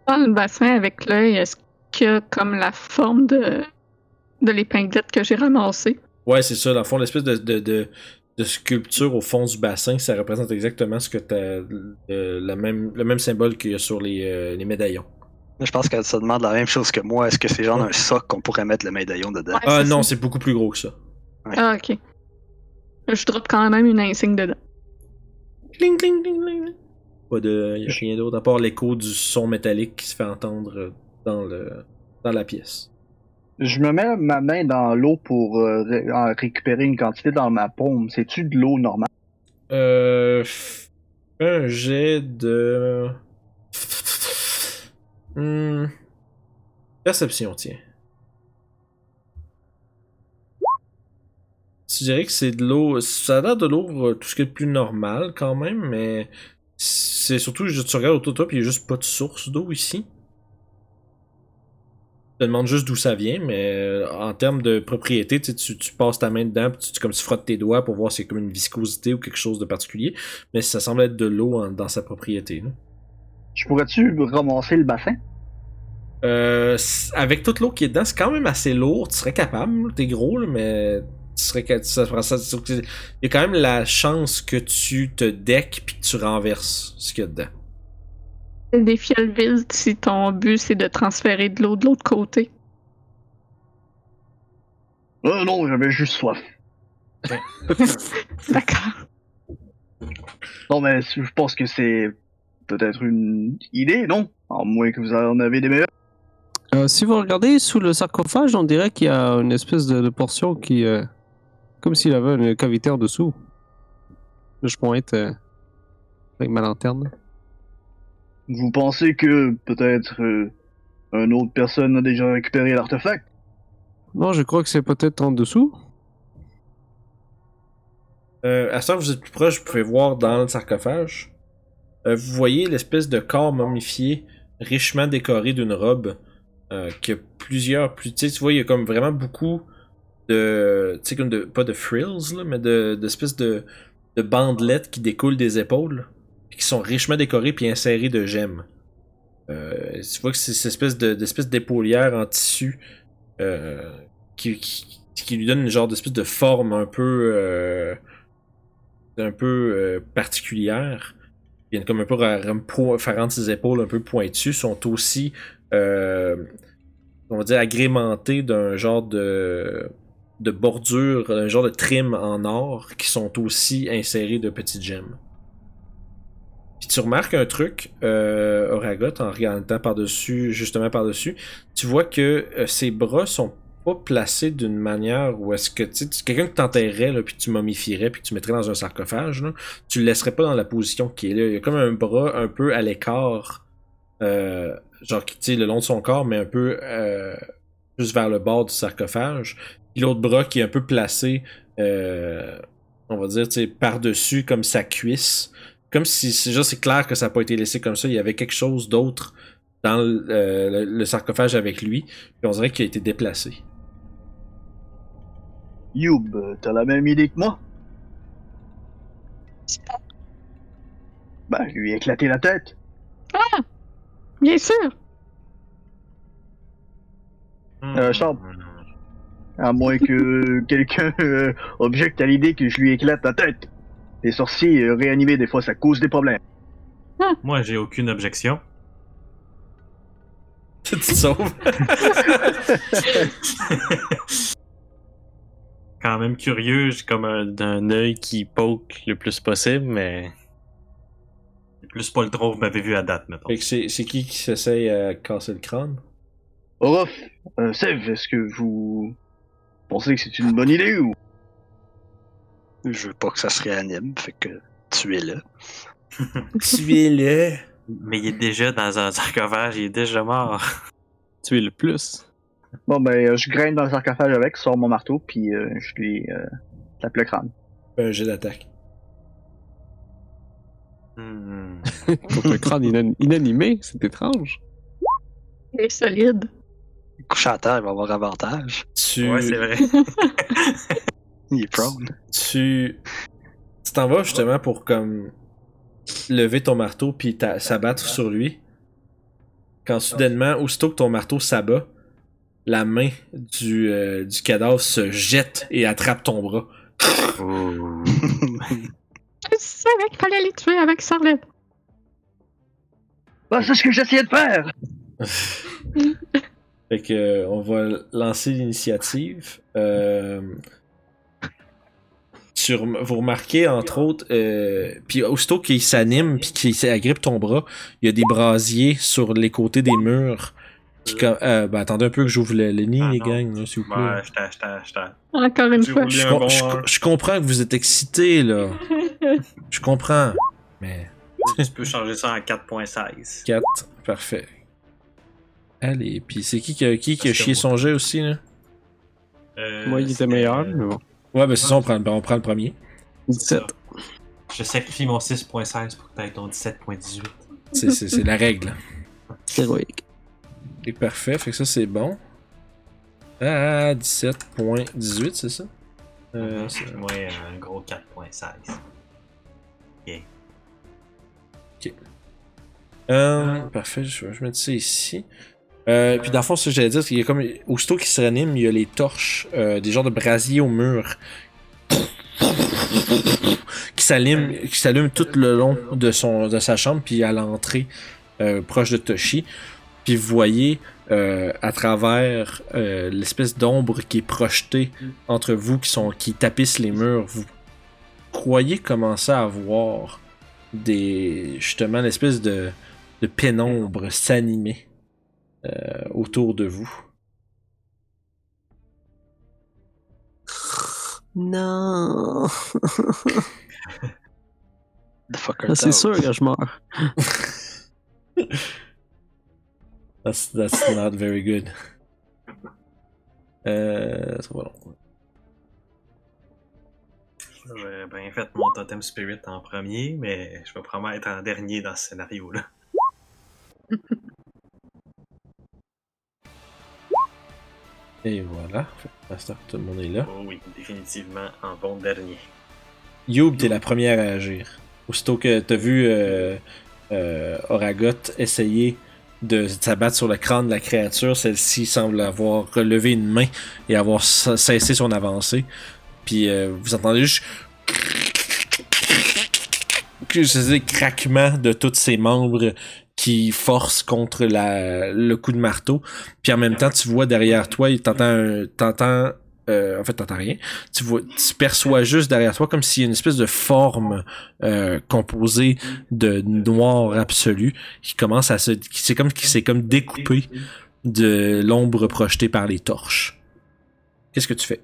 Dans le bassin avec l'œil, est-ce qu'il y a comme la forme de, de l'épinglette que j'ai ramassée? Ouais, c'est ça. Dans le fond, l'espèce de, de, de, de sculpture au fond du bassin, ça représente exactement ce que t'as. Le, même, le même symbole qu'il y a sur les, euh, les médaillons. Je pense qu'elle se demande la même chose que moi. Est-ce que c'est genre un soc qu'on pourrait mettre le médaillon dedans? Ouais, Ah non, ça. c'est beaucoup plus gros que ça. Ah, ok. Je drop quand même une insigne dedans. Cling, cling, cling, cling. Pas de. Y a rien d'autre à part l'écho du son métallique qui se fait entendre euh, dans, le, dans la pièce. Je me mets ma main dans l'eau pour euh, ré- en récupérer une quantité dans ma paume. C'est-tu de l'eau normale? Euh. Un jet de. Hmm. Perception, tiens. Je dirais que c'est de l'eau. Ça a l'air de l'eau, euh, tout ce qui est plus normal quand même, mais c'est surtout, je- tu regardes autour de toi, puis il n'y a juste pas de source d'eau ici. Je te demande juste d'où ça vient, mais euh, en termes de propriété, tu, tu, passes ta main dedans, puis tu, tu- comme tu frottes tes doigts pour voir si c'est comme une viscosité ou quelque chose de particulier, mais ça semble être de l'eau dans sa propriété. là. Je pourrais-tu ramasser le bassin? Euh, avec toute l'eau qui est dedans, c'est quand même assez lourd. Tu serais capable, t'es gros, là, mais ça, il y a quand même la chance que tu te deck puis que tu renverses ce qu'il y a dedans. Des fioles vides si ton but c'est de transférer de l'eau de l'autre côté. Euh, non, j'avais juste soif. *laughs* D'accord. Non, mais je pense que c'est peut-être une idée, non? À moins que vous en avez des meilleurs. Euh, si vous regardez sous le sarcophage, on dirait qu'il y a une espèce de, de portion qui. euh, comme s'il avait une cavité en dessous. Là, je pointe euh, avec ma lanterne. Vous pensez que peut-être euh, une autre personne a déjà récupéré l'artefact? Non, je crois que c'est peut-être en dessous. Euh, à ça, vous êtes plus proche, vous pouvez voir dans le sarcophage. Euh, vous voyez l'espèce de corps momifié, richement décoré d'une robe, euh, qui a plusieurs. Plus, tu sais, tu vois, il y a comme vraiment beaucoup de. De. Pas de frills, là, mais de d'espèces de, de bandelettes qui découlent des épaules, qui sont richement décorées puis insérées de gemmes. Euh, tu vois que c'est cette espèce de- d'espèce d'épaulière en tissu euh, qui, qui, lui donne une genre d'espèce de forme un peu. euh, un peu particulière. Ils viennent comme un peu po- faire rendre ses épaules un peu pointues, sont aussi, on va dire, agrémentés d'un genre de, de bordure, un genre de trim en or, qui sont aussi insérés de petites gemmes. Puis tu remarques un truc, euh, Oragot, en regardant par-dessus, justement par-dessus, tu vois que euh, ses bras sont pas placé d'une manière où est-ce que tu quelqu'un que t'enterrais là, puis tu momifierais puis tu mettrais dans un sarcophage là, tu le laisserais pas dans la position qui est là il y a comme un bras un peu à l'écart euh, genre qui le long de son corps mais un peu euh, juste vers le bord du sarcophage. Puis l'autre bras qui est un peu placé, euh, on va dire, tu sais, par-dessus, comme sa cuisse. Comme si, c'est juste, c'est clair que ça n'a pas été laissé comme ça. Il y avait quelque chose d'autre dans le, euh, le- le sarcophage avec lui. Puis on dirait qu'il a été déplacé. Youb, t'as la même idée que moi? Ben, je lui ai éclaté la tête. Bien sûr. Euh, Charles. À moins que *laughs* quelqu'un euh, objecte à l'idée que je lui éclate la tête. Les sorciers euh, réanimés, des fois, ça cause des problèmes. Moi, j'ai aucune objection. *laughs* tu te sauves. *laughs* Quand même curieux, j'ai comme un, un œil qui poke le plus possible, mais. C'est plus pas le drôle vous m'avez vu à date. Fait que c'est, c'est qui qui s'essaye à casser le crâne? Orof, euh, Sev, est-ce que vous pensez que c'est une bonne idée ou... Je veux pas que ça se réanime, fait que tuez-le. *laughs* Tuez-le! Mais il est déjà dans un sarcophage, il est déjà mort. *laughs* Tu es le plus. Bon, ben, euh, je grimpe dans le sarcophage avec, sors mon marteau, puis euh, je lui euh, tape le crâne. Un jet d'attaque. Hmm. *laughs* Le crâne inan- inanimé, c'est étrange. Il est solide. Couché à terre, il va avoir avantage. Tu, Ouais, c'est vrai. *laughs* Il est prone. tu, tu t'en vas justement pour comme lever ton marteau puis s'abattre sur lui. Quand soudainement, aussitôt que ton marteau s'abat, la main du, euh, du cadavre se jette et attrape ton bras. *laughs* Je savais qu'il fallait les tuer avec Charlotte. Bah, c'est ce que j'essayais de faire! *laughs* Fait que euh, on va lancer l'initiative. Euh, sur, vous remarquez entre autres, euh, puis aussitôt qu'il s'anime puis qu'il agrippe ton bras, il y a des brasiers sur les côtés des murs. Qui, euh, ben, attendez un peu que j'ouvre le, le nid, Ah les gangs, s'il vous plaît. Ouais, j'étais, j'étais, j'étais. Encore une fois. je, un com- bon je- je comprends que vous êtes excités, là. *laughs* Je comprends. Mais Tu peux changer ça en 4.16. 4, parfait. Allez, puis c'est qui qui a, qui, qui a chié son jet aussi, là? Euh, Moi, il était meilleur, mais bon. Ouais, ben c'est ça, on prend, on prend le premier. 17. Je sacrifie mon 6.16 pour que tu aies ton 17.18. C'est- C'est c'est la règle. Héroïque. Et parfait, fait que ça c'est bon. Ah, 17.18, c'est ça? Euh, c'est- moi, un gros 4.16. Euh, parfait, je vais je vais mettre ça ici. Euh, puis dans le fond, ce que j'allais dire, c'est qu'il y a comme. Aussitôt qu'il se ranime, il y a les torches, euh, des genres de brasiers au mur. qui s'allument qui s'allument tout le long de, son, de sa chambre, puis à l'entrée, euh, proche de Toshi. Puis vous voyez à travers l'espèce d'ombre qui est projetée entre vous, qui, sont, qui tapissent les murs, vous croyez commencer à voir des justement l'espèce de, de pénombre s'animer autour de vous. Non. The fucker Ah, C'est sûr que je meurs. *laughs* That's, that's not very good. Euh, ça va long. J'ai bien fait mon totem spirit en premier, mais je vais probablement être en dernier dans ce scénario-là. *laughs* Et voilà. Tout le monde est là. Oh oui, définitivement en bon dernier. Youb, t'es la première à agir. Aussitôt que t'as vu euh, euh, Oragot essayer de s'abattre sur le crâne de la créature, celle-ci semble avoir relevé une main et avoir cessé son avancée. Puis euh, vous entendez juste que des craquements de tous ses membres qui forcent contre la, le coup de marteau. Puis en même temps, tu vois derrière toi, t'entends t'entends euh, en fait, t'entends rien. Tu vois, tu perçois juste derrière toi comme s'il y a une espèce de forme euh, composée de noir absolu qui commence à se, qui c'est comme qui s'est comme découpé de l'ombre projetée par les torches. Qu'est-ce que tu fais?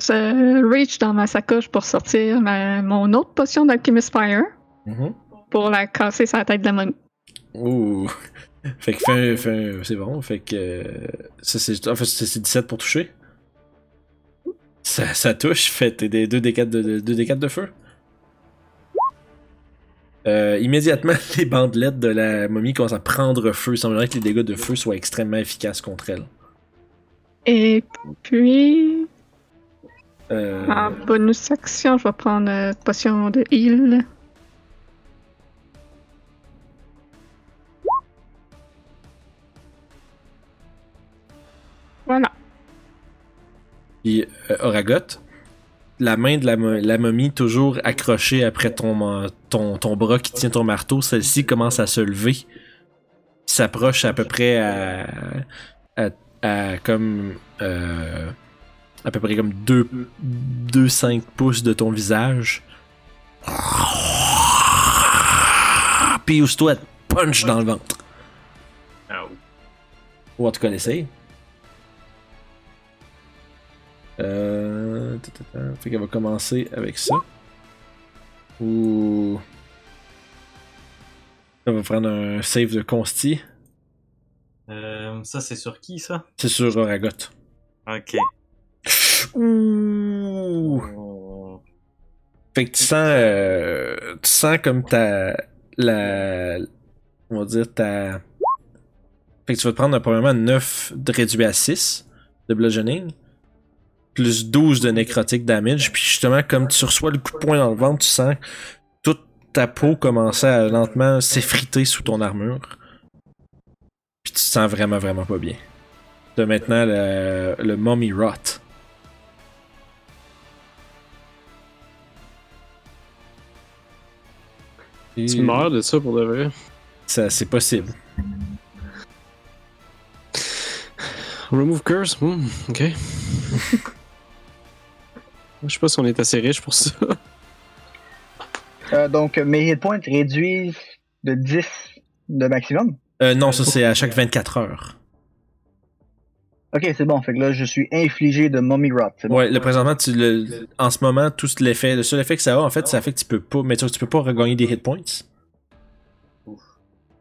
Je reach dans ma sacoche pour sortir ma- mon autre potion d'Alchemist Fire pour la casser sa tête de la momie. Ouh. *laughs* Fait que fait un- c'est bon. Fait que euh, ça c'est en fait, c'est c'est 17 pour toucher. Ça, ça touche. Fait tes des 2 D4 de, de, 2 D4 de feu. Euh, immédiatement, *laughs* les bandelettes de la momie commencent à prendre feu. Il semblerait que les dégâts de feu soient extrêmement efficaces contre elle. Et puis, Euh, en bonus action, je vais prendre euh, potion de heal. Voilà. Puis euh, Oragot, la main de la, la momie toujours accrochée après ton, ton, ton bras qui tient ton marteau, celle-ci commence à se lever. S'approche à peu près à, à, à comme euh, à peu près comme 2-5 pouces de ton visage. Puis aussitôt elle te punch dans le ventre. Ou en tout cas, l'essaye. Euh... Fait qu'elle va commencer avec ça. Ou... Elle va prendre un save de consti. Euh, ça, c'est sur qui, ça? C'est sur Oragot. Ok. Ouh! Oh. Fait que tu sens... euh, tu sens comme ta... La... On va dire ta... Fait que tu vas te prendre probablement 9 de réduit à 6 de bludgeoning. Plus 12 de nécrotique damage. Puis justement, comme tu reçois le coup de poing dans le ventre, tu sens toute ta peau commencer à lentement s'effriter sous ton armure. Puis tu te sens vraiment, vraiment pas bien. T'as maintenant le, le Mummy Rot. Et- Tu meurs de ça pour de vrai? Ça, c'est possible. Remove curse, hmm, ok. *laughs* Je sais pas si on est assez riche pour ça. Euh, donc, mes hit points réduisent de 10 de maximum? Euh, non, ça c'est à chaque 24 heures. Ok, c'est bon. Fait que là, je suis infligé de Mummy Rot. C'est bon. Ouais, le présentement, tu, le, en ce moment, tout l'effet, le seul effet que ça a, en fait, ça fait que tu peux pas, mais tu, tu peux pas regagner des hit points.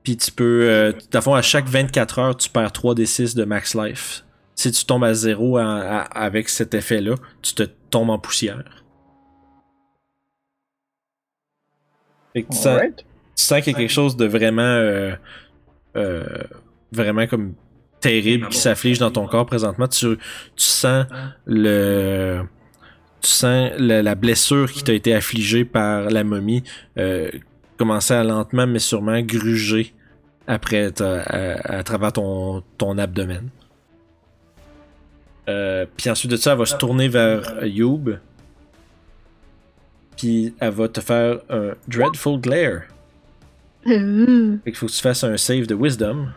Puis tu peux, euh, le fond, à chaque 24 heures, tu perds 3 des 6 de max life. Si tu tombes à zéro à- à- avec cet effet-là, tu te tombes en poussière. Fait que tu sens, Alright. tu sens qu'il y a quelque chose de vraiment, euh, euh, vraiment comme terrible qui s'afflige dans ton corps présentement. Tu, tu sens le, tu sens la, la blessure qui t'a été affligée par la momie euh, commencer à lentement mais sûrement gruger après ta- à, à travers ton, ton abdomen. Euh, puis ensuite de ça, elle va se tourner vers Youb. Puis elle va te faire un Dreadful Glare. Euh, Fait qu'il faut que tu fasses un save de Wisdom.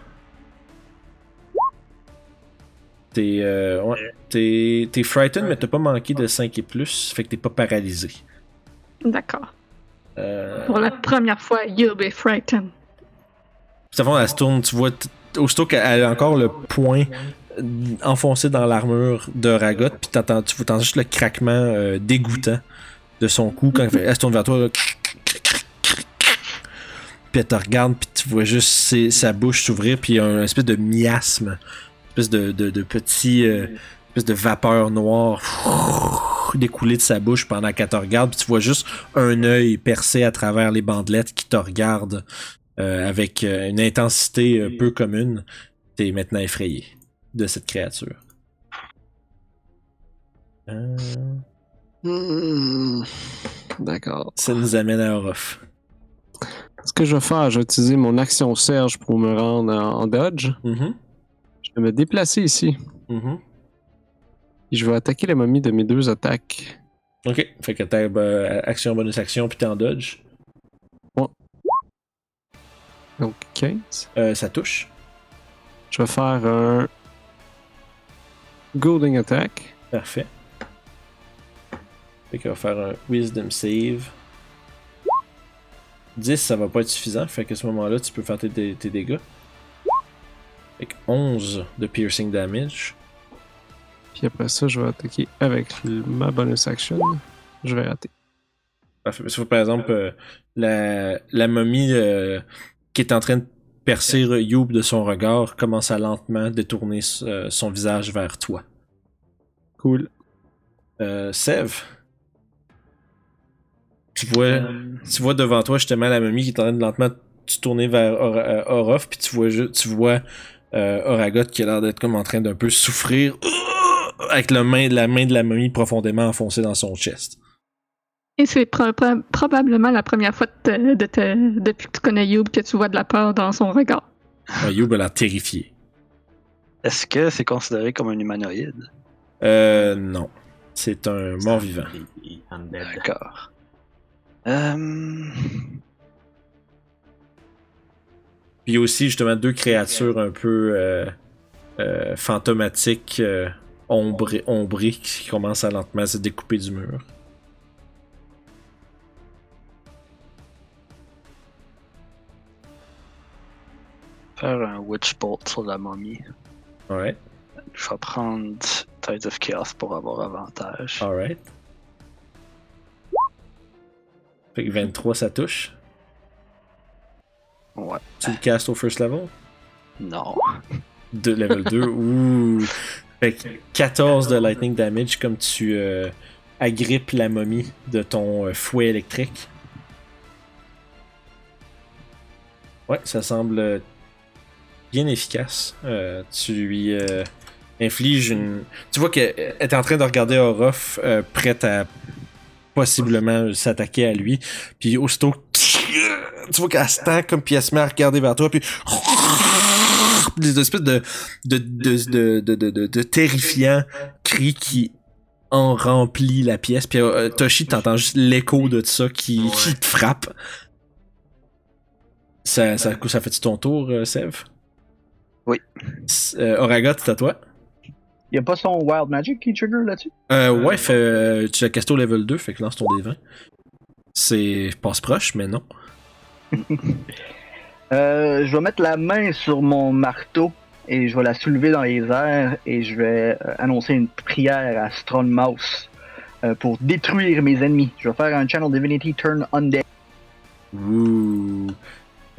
T'es euh, ouais, t'es t'es frightened, mais t'as pas manqué de 5 et plus. Fait que t'es pas paralysé. D'accord. Euh, Pour la première fois, you'll be frightened. Puis, avant, elle se tourne, tu vois, t- aussitôt qu'elle a encore le poing euh, enfoncé dans l'armure de Ragot, puis t'entends, tu entends juste le craquement euh, dégoûtant de son cou quand elle, fait- elle se tourne vers toi. là. Puis elle te regarde, puis tu vois juste sa bouche s'ouvrir, puis il un espèce de miasme, une espèce de, de, de petit, euh, espèce de vapeur noire *laughs* découler de sa bouche pendant qu'elle te regarde, puis tu vois juste un œil percé à travers les bandelettes qui te regarde euh, avec euh, une intensité euh, peu commune, t'es maintenant effrayé de cette créature. Euh, Hmm, D'accord. ça nous amène à Orof. Ce que je vais faire, je vais utiliser mon action Serge pour me rendre en en dodge. Mhm, Je vais me déplacer ici. mhm. Et je vais attaquer la momie de mes deux attaques. Ok, fait que t'as euh, action, bonus action, puis t'es en dodge. Donc 15. Euh, ça touche. Je vais faire un Golden Attack. Parfait. Fait qu'on va faire un Wisdom Save. 10, ça va pas être suffisant. Fait qu'à ce moment-là, tu peux faire tes, dé- tes dégâts. Fait que 11 de piercing damage. Puis après ça, je vais attaquer avec ma bonus action. Je vais rater. Parfait. Parce que, par exemple, euh, la, la momie euh, qui est en train de percer Youb de son regard, commence à lentement détourner euh, son visage vers toi. Cool. Euh, Sev, tu vois, Euh, tu vois devant toi justement la momie qui est en train de lentement se tourner vers Or- euh, Orof, puis tu vois, tu vois Oragot qui a l'air d'être comme en train d'un peu souffrir avec la main, la main de la momie profondément enfoncée dans son chest. Et c'est pro- pro- probablement la première fois de te- de te- depuis que tu connais Youb que tu vois de la peur dans son regard. Euh, Youb a l'air terrifié. Est-ce que c'est considéré comme un humanoïde? Euh, non. C'est un mort-vivant. D'accord. Euh... Puis il y a aussi justement deux créatures un peu euh, euh, fantomatiques, euh, ombrées, ombrées, qui commencent à lentement se découper du mur. Faire un Witch Bolt sur la momie. Alright, Je vais prendre Tides of Chaos pour avoir avantage. alright. Fait que 23 ça touche. Ouais. Tu le castes au first level? Non. De level 2. *laughs* Ouh. Fait que 14 de lightning damage comme tu euh, agrippes la momie de ton euh, fouet électrique. Ouais, ça semble euh, bien efficace. Euh, tu lui euh, infliges une. Tu vois qu'elle est en train de regarder Orof, euh, prête à possiblement s'attaquer à lui. Puis aussitôt, tu vois qu'elle se tend comme puis elle se met à regarder vers toi, puis des espèces de de de de de, terrifiants cris qui en remplit la pièce. Puis euh, Toshi, t'entends juste l'écho de ça qui, qui te frappe. Ça, ça, ça fait-tu ton tour, euh, Sev? Oui. Euh, Oragot, c'est à toi. Y a pas son Wild Magic qui trigger là-dessus? Euh, ouais, fait, euh, tu l'as casté au level 2, fait que lance ton D20. C'est passe proche, mais non. *laughs* Euh, je vais mettre la main sur mon marteau et je vais la soulever dans les airs et je vais euh, annoncer une prière à Strong Mouse euh, pour détruire mes ennemis. Je vais faire un Channel Divinity Turn Undead. Ouh.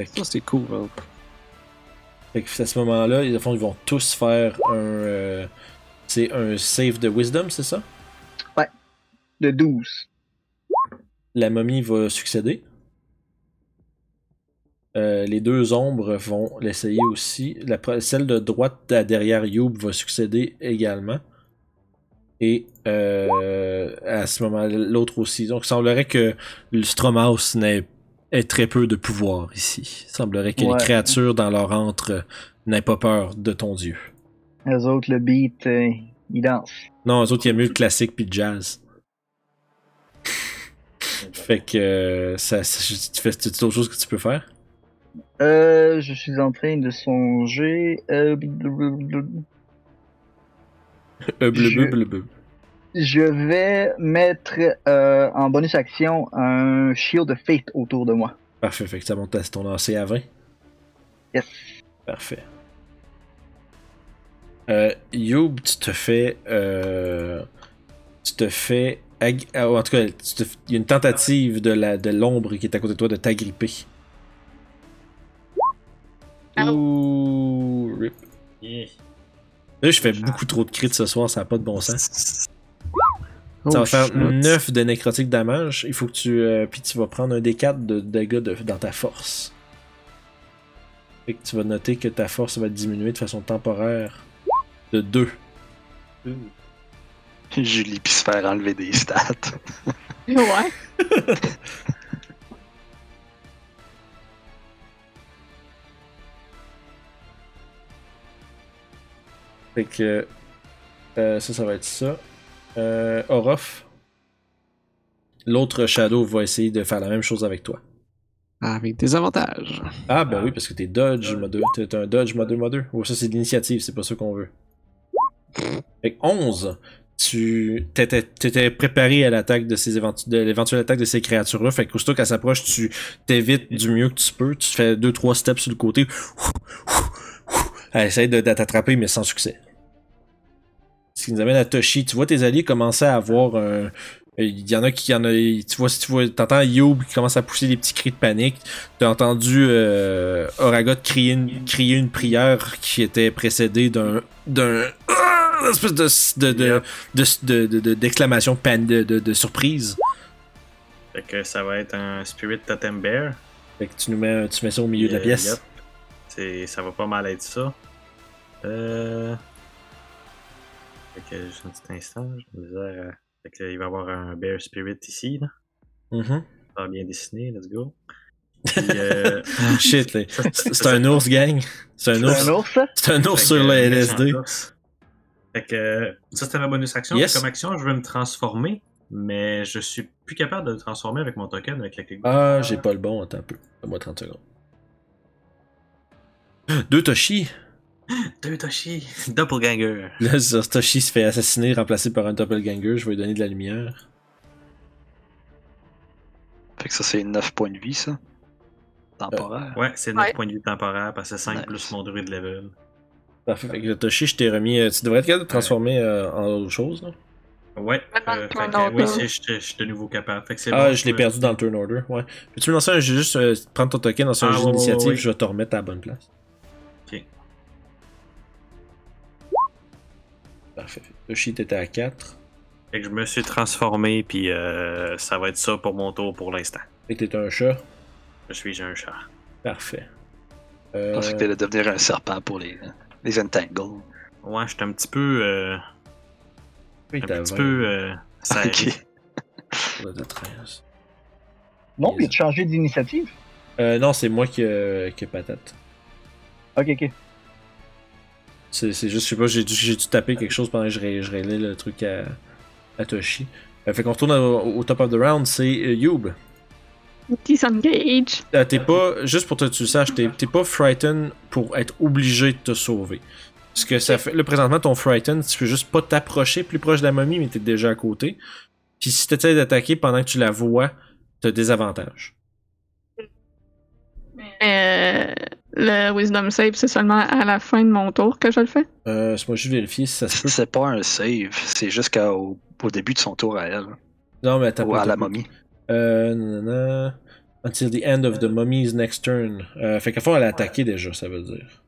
Ça, c'est cool. hein. Fait que à ce moment-là, ils, vont tous faire un. euh, c'est un save de wisdom, c'est ça? de 12. La momie va succéder. Euh, les deux ombres vont l'essayer aussi. La, celle de droite derrière Youb va succéder également. Et euh, à ce moment l'autre aussi. Donc il semblerait que le Stromhouse n'ait ait très peu de pouvoir ici. Il semblerait que Ouais. les créatures dans leur antre n'aient pas peur de ton dieu. Les autres, le beat, euh, ils dansent. Non, eux autres, il y a mieux le classique puis le jazz. Fait que euh, ça, ça- tu fais tu autre chose que tu peux faire? Euh, je suis en train de songer. Euh. Euh, Je-. Je vais mettre euh, en bonus action un Shield of Fate autour de moi. Parfait, fait que ça monte à ton lancer à 20. Yes. Parfait. Euh, Youb, tu te fais. Euh, tu te fais. ag- en tout cas, il y a une tentative de la de l'ombre qui est à côté de toi de t'agripper. Ah. Ouh, rip. Yeah. Là, je fais beaucoup trop de crits ce soir, ça n'a pas de bon sens. Oh, ça va faire shit. 9 de nécrotique damage. Il faut que tu. euh, puis tu vas prendre un D4 de dégâts de- dans ta force. Fait que tu vas noter que ta force va diminuer de façon temporaire de 2. *laughs* Julie puis se faire enlever des stats. *laughs* Ouais. Fait que. euh, ça, ça va être ça. Euh, Orof. L'autre Shadow va essayer de faire la même chose avec toi. Avec des avantages. Ah, ben oui, parce que t'es Dodge mode 2. T'es un Dodge mode 2 mode 2. Oh, ça, c'est de l'initiative, c'est pas ça qu'on veut. Fait que 11. Tu t'étais, t'étais préparé à l'attaque de ces éventu- de l'éventuelle attaque de ces créatures-là. Fait que aussitôt qu'elle s'approche, tu t'évites du mieux que tu peux. Tu fais 2-3 steps sur le côté. Elle essaie de, de t'attraper, mais sans succès. Ce qui nous amène à Toshi. Tu vois tes alliés commencer à avoir un- Il y en a qui y en a. Tu vois, si tu vois, t'entends Youb qui commence à pousser des petits cris de panique. T'as entendu euh, Oragot crier une, crier une prière qui était précédée d'un. d'un. Ah! une espèce de. de. de. Yep. de- de- de- de- d'exclamation pan- de, de, de surprise. Fait que ça va être un Spirit Totem Bear. Fait que tu nous mets, tu mets ça au milieu de la Euh, pièce. yep. C'est, ça va pas mal être ça. Euh... Fait que juste un petit instant, je euh, Fait que, il va y avoir un Bear Spirit ici, là. Ça va bien dessiné, let's go. Puis, *laughs* euh, Shit, là. C'est un ours, gang. C'est un C'est ours. un ours, ça? C'est un ours sur le méchant LSD. Fait que ça c'était ma bonus action. Yes. Comme action, je veux me transformer, mais je suis plus capable de me transformer avec mon token avec la click. Ah, j'ai pas le bon, attends un peu. Donne-moi 30 secondes. *gasps* Deux Toshi. Deux Toshi, *laughs* Doppelganger. Là, Toshi se fait assassiner, remplacé par un doppelganger. Je vais lui donner de la lumière. Fait que ça, c'est 9 points de vie, ça. Temporaire. Ouais, c'est 9 Ouais. points de vie temporaire parce que c'est 5 Nice. plus mon druide level. Parfait. Fait que le Toshi, je t'ai remis. euh, Tu devrais être capable de te transformer euh, en autre chose. Là. Ouais, euh, fait que, oui, je je suis de nouveau capable. Fait que c'est Ah, bon, je l'ai perdu dans le turn order. Ouais. Peux-tu me lancer un jeu juste euh, prendre ton token dans un Ah, jeu ouais, ouais, d'initiative ouais. Je vais te remettre à la bonne place. Parfait. Toshi, t'étais à 4. Fait que je me suis transformé, puis euh, ça va être ça pour mon tour pour l'instant. Fait que t'étais un chat? Je suis un chat. Parfait. Je Euh, pensais que t'allais devenir un serpent pour les, les entangle. Ouais, j'étais un petit peu. Euh, oui, un petit 20, peu. Euh, serré. *laughs* Ok. là, de 13. Non, puis tu changé d'initiative? Euh, non, c'est moi qui, euh, qui ai patate. Ok, ok. C'est juste, je sais pas, j'ai dû, dû taper quelque chose pendant que je, ré- je réglais le truc à, à Toshi. Euh, fait qu'on retourne au, au top of the round, c'est euh, Youb. Disengage. Euh, t'es pas, juste pour que tu le saches, t'es pas frightened pour être obligé de te sauver. Ce que ça fait, là présentement ton frightened, tu peux juste pas t'approcher plus proche de la momie, mais t'es déjà à côté. Puis si t'essaies d'attaquer pendant que tu la vois, t'as des avantages. Euh, le Wisdom Save, c'est seulement à la fin de mon tour que je le fais? Euh, c'est moi juste vérifier si ça se peut. C'est pas un save, c'est jusqu'au au début de son tour à elle. Non, mais attends. Ou pas, à la momie. Euh, nanana. Until the end of the mummy's next turn. Euh, fait qu'à fond, elle a attaqué déjà, ça veut dire.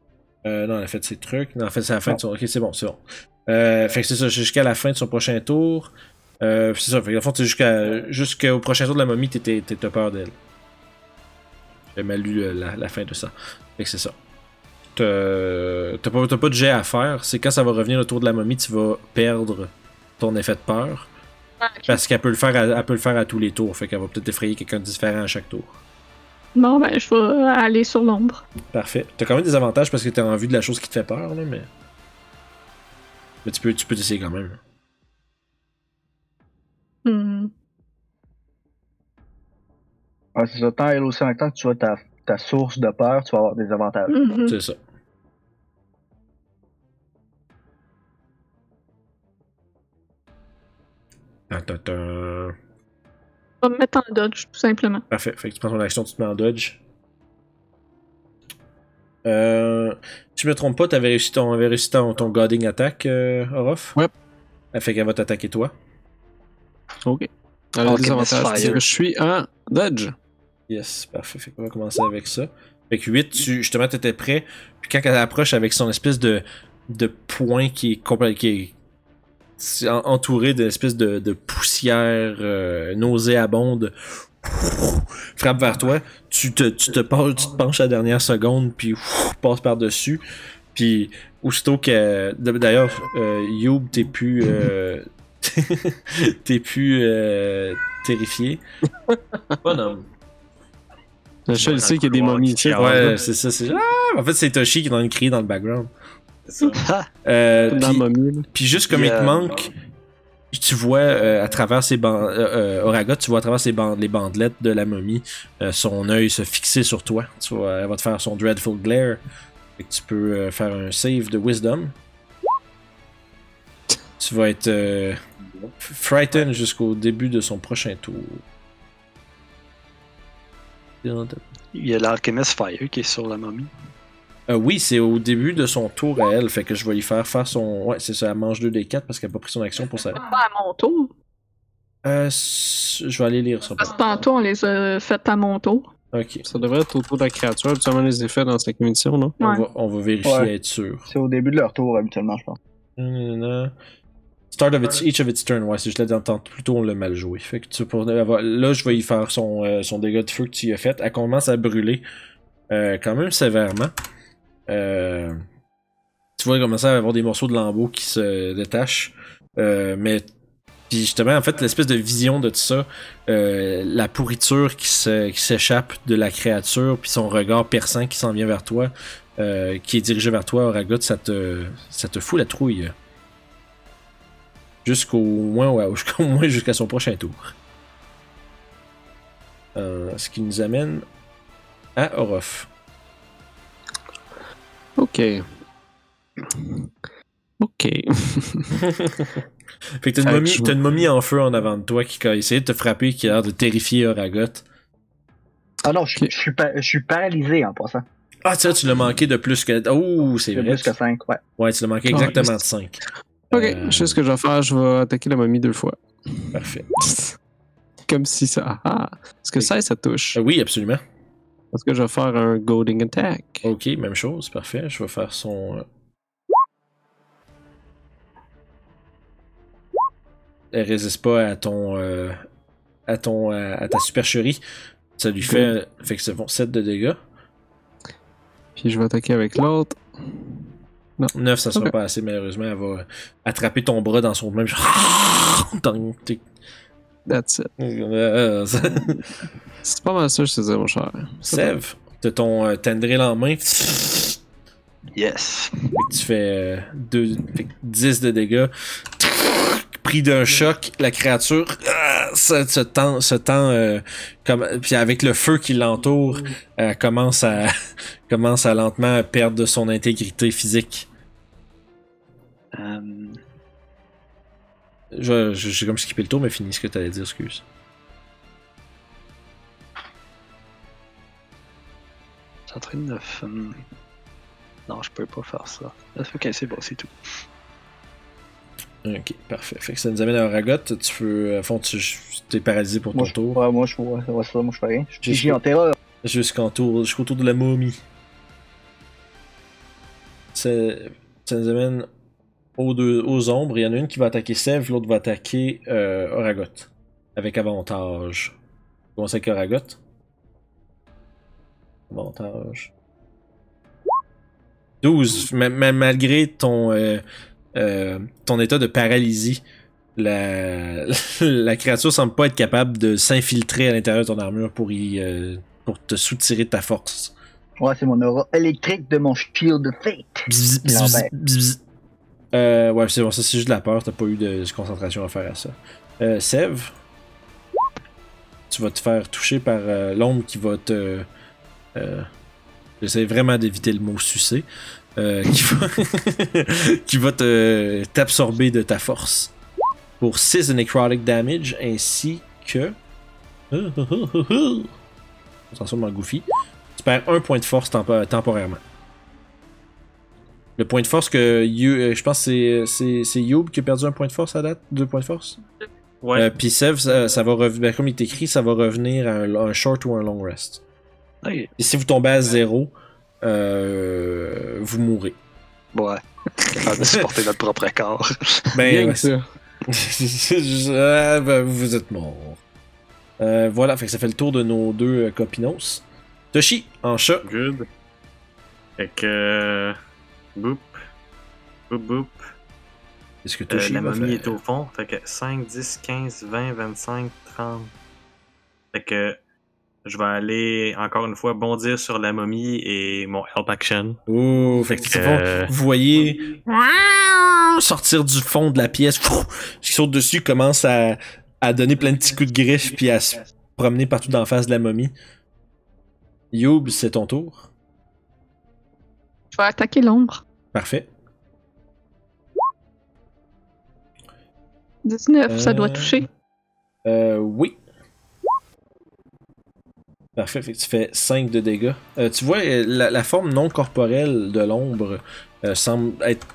Euh, non, elle a fait ses trucs. Non, en fait, c'est à la fin de son. Ok, c'est bon, c'est bon. Euh, fait que c'est ça, jusqu'à la fin de son prochain tour. Euh, c'est ça, fait qu'à fond, c'est jusqu'à, jusqu'au prochain tour de la momie, t'étais, t'étais peur d'elle. J'ai mal lu euh, la, la fin de ça. Fait que c'est ça. T'as, t'as pas, t'as pas de jet à faire. C'est quand ça va revenir le tour de la momie, tu vas perdre ton effet de peur. Parce qu'elle peut le faire à, elle peut le faire à tous les tours. Fait qu'elle va peut-être effrayer quelqu'un de différent à chaque tour. Bon, ben, je vais aller sur l'ombre. Parfait. T'as quand même des avantages parce que t'es en vue de la chose qui te fait peur, là, mais. Mais tu peux, tu peux essayer quand même. Hmm. Ouais, c'est ça. Tant même temps que tu as ta, ta source de peur, tu vas avoir des avantages. Mhm. C'est ça. Attends, attends. Je vais me mettre en dodge, tout simplement. Parfait. Fait que tu prends ton action, tu te mets en dodge. Euh, si je me trompe pas, t'avais réussi ton, avais réussi ton, ton Godding Attack, euh, Orof? Ouais. Elle fait qu'elle va t'attaquer toi. Ok. Alors, les Alchemist avantages, c'est Fire. que je suis en dodge. Yes, parfait. Fait va commencer avec ça. Fait que 8, tu, justement, t'étais prêt. Puis quand elle approche avec son espèce de, de point qui est complètement. entouré d'une espèce de, de poussière euh, nauséabonde, *laughs* frappe vers toi. Tu te, tu, te penches, tu te penches la dernière seconde, puis *laughs* passe par-dessus. Puis aussitôt que. D'ailleurs, euh, Youb, t'es plus. euh, *laughs* t'es plus euh, terrifié. Bonhomme. Je Ouais, sais qu'il y a des le momies qui ici. Ouais, c'est ça. c'est Ah! En fait, c'est Toshi qui est en train de crier dans le background. C'est ça. *laughs* Euh, Dans puis- momie. Puis juste comme il te manque, tu vois euh, à travers ses bandes, euh, euh, Oraga, tu vois à travers ses bandes, les bandelettes de la momie, euh, son œil se fixer sur toi. Tu vois, elle va te faire son Dreadful Glare. Que tu peux euh, faire un save de Wisdom. Tu vas être euh, frightened jusqu'au début de son prochain tour. Il y a l'Alchemist Fire qui est sur la momie. Euh, oui, c'est au début de son tour à elle, fait que je vais lui faire faire son. Ouais, c'est ça, elle mange 2 des 4 parce qu'elle a pas pris son action pour ça. Pas à mon tour. Euh, je vais aller lire ça. Parce que tantôt, on les a fait à mon tour. Ok. Ça devrait être autour de la créature, habituellement les effets dans cette émission, non? On, va, on va vérifier, Ouais. être sûr. C'est au début de leur tour, habituellement, je pense. Nanana. Start of its, each of its turn. Ouais, si je l'ai entendu plutôt, on l'a mal joué. Fait que tu pour Là, je vais y faire son, euh, son dégât de feu que tu y as fait. Elle commence à brûler euh, quand même sévèrement. Euh, tu vois commencer à avoir des morceaux de lambeaux qui se détachent. Mais puis justement, en fait, l'espèce de vision de tout ça, la pourriture qui se- qui s'échappe de la créature, puis son regard perçant qui s'en vient vers toi, qui est dirigé vers toi, Oragot, ça te, ça te fout la trouille. Jusqu'au moins, ouais, *laughs* jusqu'au moins jusqu'à son prochain tour. Euh, ce qui nous amène à Orof. Ok. Ok. Fait que t'as une, momie, une momie en feu en avant de toi qui a essayé de te frapper, qui a l'air de terrifier Oragot. Ah non, je, suis, pa- je suis paralysé en passant. Ah, tiens, tu l'as manqué de plus que. Oh, c'est vrai. plus que 5, ouais. Ouais, tu l'as manqué exactement de yes. 5. Ok, je sais ce que je vais faire, je vais attaquer la mamie deux fois. Parfait. *laughs* Comme si ça. Ah, est-ce que ça, ça touche? Euh, oui, absolument. Est-ce que je vais faire un goading attack? Ok, même chose, parfait. Je vais faire son. euh, Elle résiste pas à ton. euh, à ton. à, à ta supercherie. Ça lui fait. Fait que c'est bon, 7 de dégâts. Puis je vais attaquer avec l'autre. 9, ça sera Ok. pas assez, malheureusement. Elle va attraper ton bras dans son même. T'es- *laughs* That's it. *laughs* C'est pas mal ça, je te disais, mon cher. Sève, t'as ton euh, tendril en main. Yes. Tu fais, euh, deux, fait que 10 de dégâts. Pris d'un choc, la créature euh, se, se tend, se tend euh, comme, puis avec le feu qui l'entoure, elle commence à, *laughs* commence à lentement perdre de son intégrité physique. Euh, Je- J'ai comme skippé le tour, mais finis ce que t'allais dire, excuse. c'est en train de. Non, je peux pas faire ça. Ok, c'est bon, c'est tout. Ok, parfait. Fait que ça nous amène à Ragot. Tu peux, à fond, tu es paralysé pour ton je, tour. ouais, moi, je vois ça, moi, je fais rien. Je J'ai- suis en terreur. Jusqu'en tour, jusqu'au tour de la momie. Ça, ça nous amène aux, deux, aux ombres. Il y en a une qui va attaquer Sèvres, l'autre va attaquer euh, Oragot. Avec avantage. On commence avec Oragot. Avantage. 12. Ma- ma- malgré ton, euh, euh, ton état de paralysie, la, *laughs* la créature semble pas être capable de s'infiltrer à l'intérieur de ton armure pour y, euh, pour te soutirer de ta force. Ouais, c'est mon aura électrique de mon shield de fate. Bzz, bzz, bzz. Euh, ouais, c'est bon, ça c'est juste de la peur, t'as pas eu de concentration à faire à ça. Euh, Sève, tu vas te faire toucher par euh, l'ombre qui va te. J'essaie vraiment d'éviter le mot sucer. Euh, qui va, *laughs* qui va te t'absorber de ta force. Pour 6 de necrotic damage ainsi que. *laughs* Attention, mon goofy. Tu perds un point de force tempo- temporairement. Le point de force que You- euh, je pense que c'est- c'est c'est Youb qui a perdu un point de force à date, deux points de force? Ouais. Euh, Puis Sev, ça, ça va revenir, comme il est écrit, ça va revenir à un, un short ou un long rest. Et si vous tombez à zéro, euh, vous mourrez. Ouais. Capable de supporter notre propre corps. *laughs* Ben, Bien ça. *laughs* ah, ben, vous êtes mort. Euh, voilà, fait que ça fait le tour de nos deux euh, copinos. Toshi, en chat. Good. Fait que. euh, Boop. Boop, boop. Est-ce que Euh, Toshi la va momie faire- est au fond. Fait que 5, 10, 15, 20, 25, 30. Fait que. Je vais aller encore une fois bondir sur la momie et mon help action. Ouh, fait que Euh. Vous voyez sortir du fond de la pièce, qui saute dessus, commence à, à donner plein de petits coups de griffe, puis à se promener partout dans la face de la momie. Youb, c'est ton tour. Je vais attaquer l'ombre. Parfait. 19, ça doit Euh, toucher. Euh, oui. Parfait, fait que tu fais 5 de dégâts. Euh, tu vois, euh, la, la forme non corporelle de l'ombre euh, semble être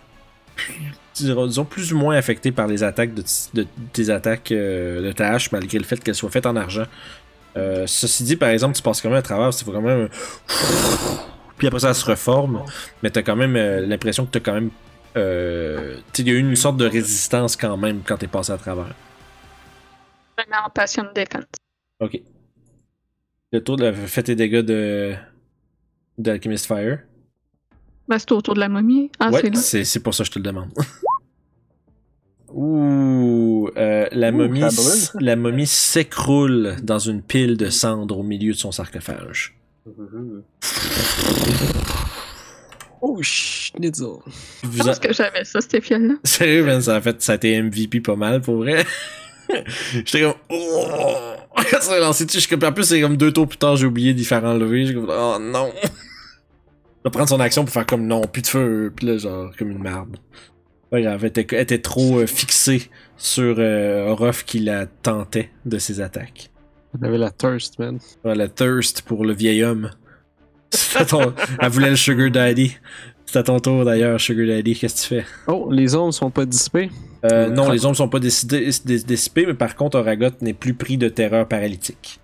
disons, plus ou moins affecté par les attaques de, de- des attaques euh, de ta hache, malgré le fait qu'elles soient faites en argent. Ceci dit, par exemple, tu passes quand même à travers, c'est quand même. *laughs* Puis après ça, elle se reforme, mais t'as quand même l'impression que t'as quand même. Il y a eu une sorte de résistance quand même quand t'es passé à travers. En passion de défense. Ok. Le tour de fait tes dégâts de. d'Alchemist Fire. Ben, c'est autour de la momie. Ah, c'est ouais, là. c'est c'est pour ça que je te le demande. *laughs* Ouh, euh, la Ouh, momie, la momie s'écroule dans une pile de cendres au milieu de son sarcophage. *laughs* Oh, schnitzel. Je a- pense que j'avais ça, cette fiole-là. *laughs* Sérieux, man, ça a fait, ça a été MVP pas mal pour vrai. J'étais comme, oh! *laughs* Ça lancé dessus, je suis comme, en plus, c'est comme deux tours plus tard, j'ai oublié d'y faire enlever. Comme, oh non! *laughs* Il va prendre son action pour faire comme non, plus de feu, puis là, genre, comme une merde. Pas grave, elle était, elle était trop euh, fixée sur euh, Orof qui la tentait de ses attaques. On avait la thirst, man. Ouais, la thirst pour le vieil homme. Ton- Elle voulait le Sugar Daddy. C'est à ton tour d'ailleurs, Sugar Daddy, qu'est-ce que tu fais? Oh, les ombres sont pas dissipées. Euh, non, Cra- les ombres sont pas dissipées, mais par contre, Oragot n'est plus pris de terreur paralytique.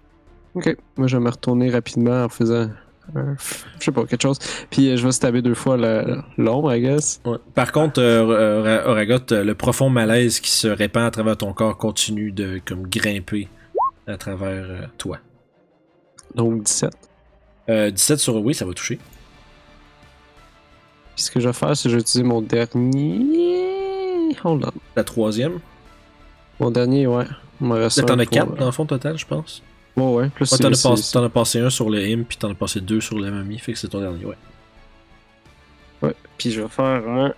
Ok. Moi, je vais me retourner rapidement en faisant. Je sais pas, quelque chose. Puis euh, je vais stabber deux fois l'ombre, I guess. Ouais. Par contre, euh, Ora- Oragot, euh, le profond malaise qui se répand à travers ton corps continue de comme grimper à travers euh, toi. Donc 17. Euh, 17 sur oui, ça va toucher. Puis ce que je vais faire, c'est que je vais utiliser mon dernier. Hold on. La troisième? Mon dernier, ouais. T'en as pour- 4 dans le fond total, je pense. Ouais, ouais. Plus Ouais, t'en as, passé- c'est- t'en as passé un sur le him, puis t'en as passé deux sur la mamie, fait que c'est ton dernier, ouais. Ouais. Puis je vais faire un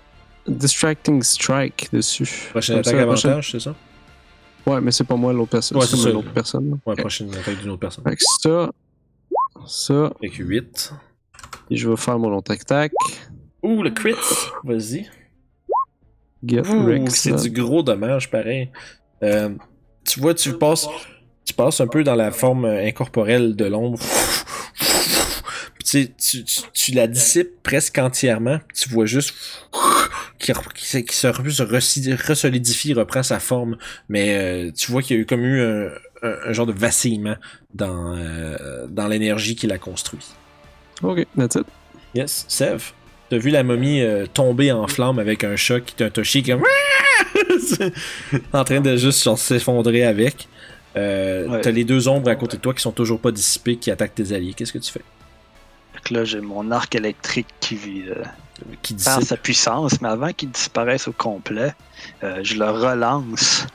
Distracting Strike dessus. Prochaine ça, attaque la prochaine- avantage, c'est ça? Ouais, mais c'est pas moi l'autre personne. Ouais, c'est c'est ça. l'autre personne. Ouais, prochaine attaque d'une autre personne. Fait que ça. Ça. Fait que 8. Et je vais faire mon autre attaque. Ouh, le crit! Vas-y. C'est du gros dommage, pareil. Euh, tu vois, tu passes, tu passes un peu dans la forme euh, incorporelle de l'ombre. Tu, la dissipes presque entièrement. Tu vois juste qui, qui, se- qui se re- resolidifie, reprend sa forme. Mais euh, tu vois qu'il y a eu comme eu un, un- un genre de vacillement dans, euh, dans l'énergie qui la construit. Ok, that's it. Yes, Sev? T'as vu la momie euh, tomber en flammes avec un choc qui t'a touché comme *laughs* en train de juste genre, s'effondrer avec. Euh, Ouais. T'as les deux ombres à côté de toi qui sont toujours pas dissipées, qui attaquent tes alliés. Qu'est-ce que tu fais? Là, j'ai mon arc électrique qui euh, Qui perd sa puissance, mais avant qu'il disparaisse au complet, euh, je le relance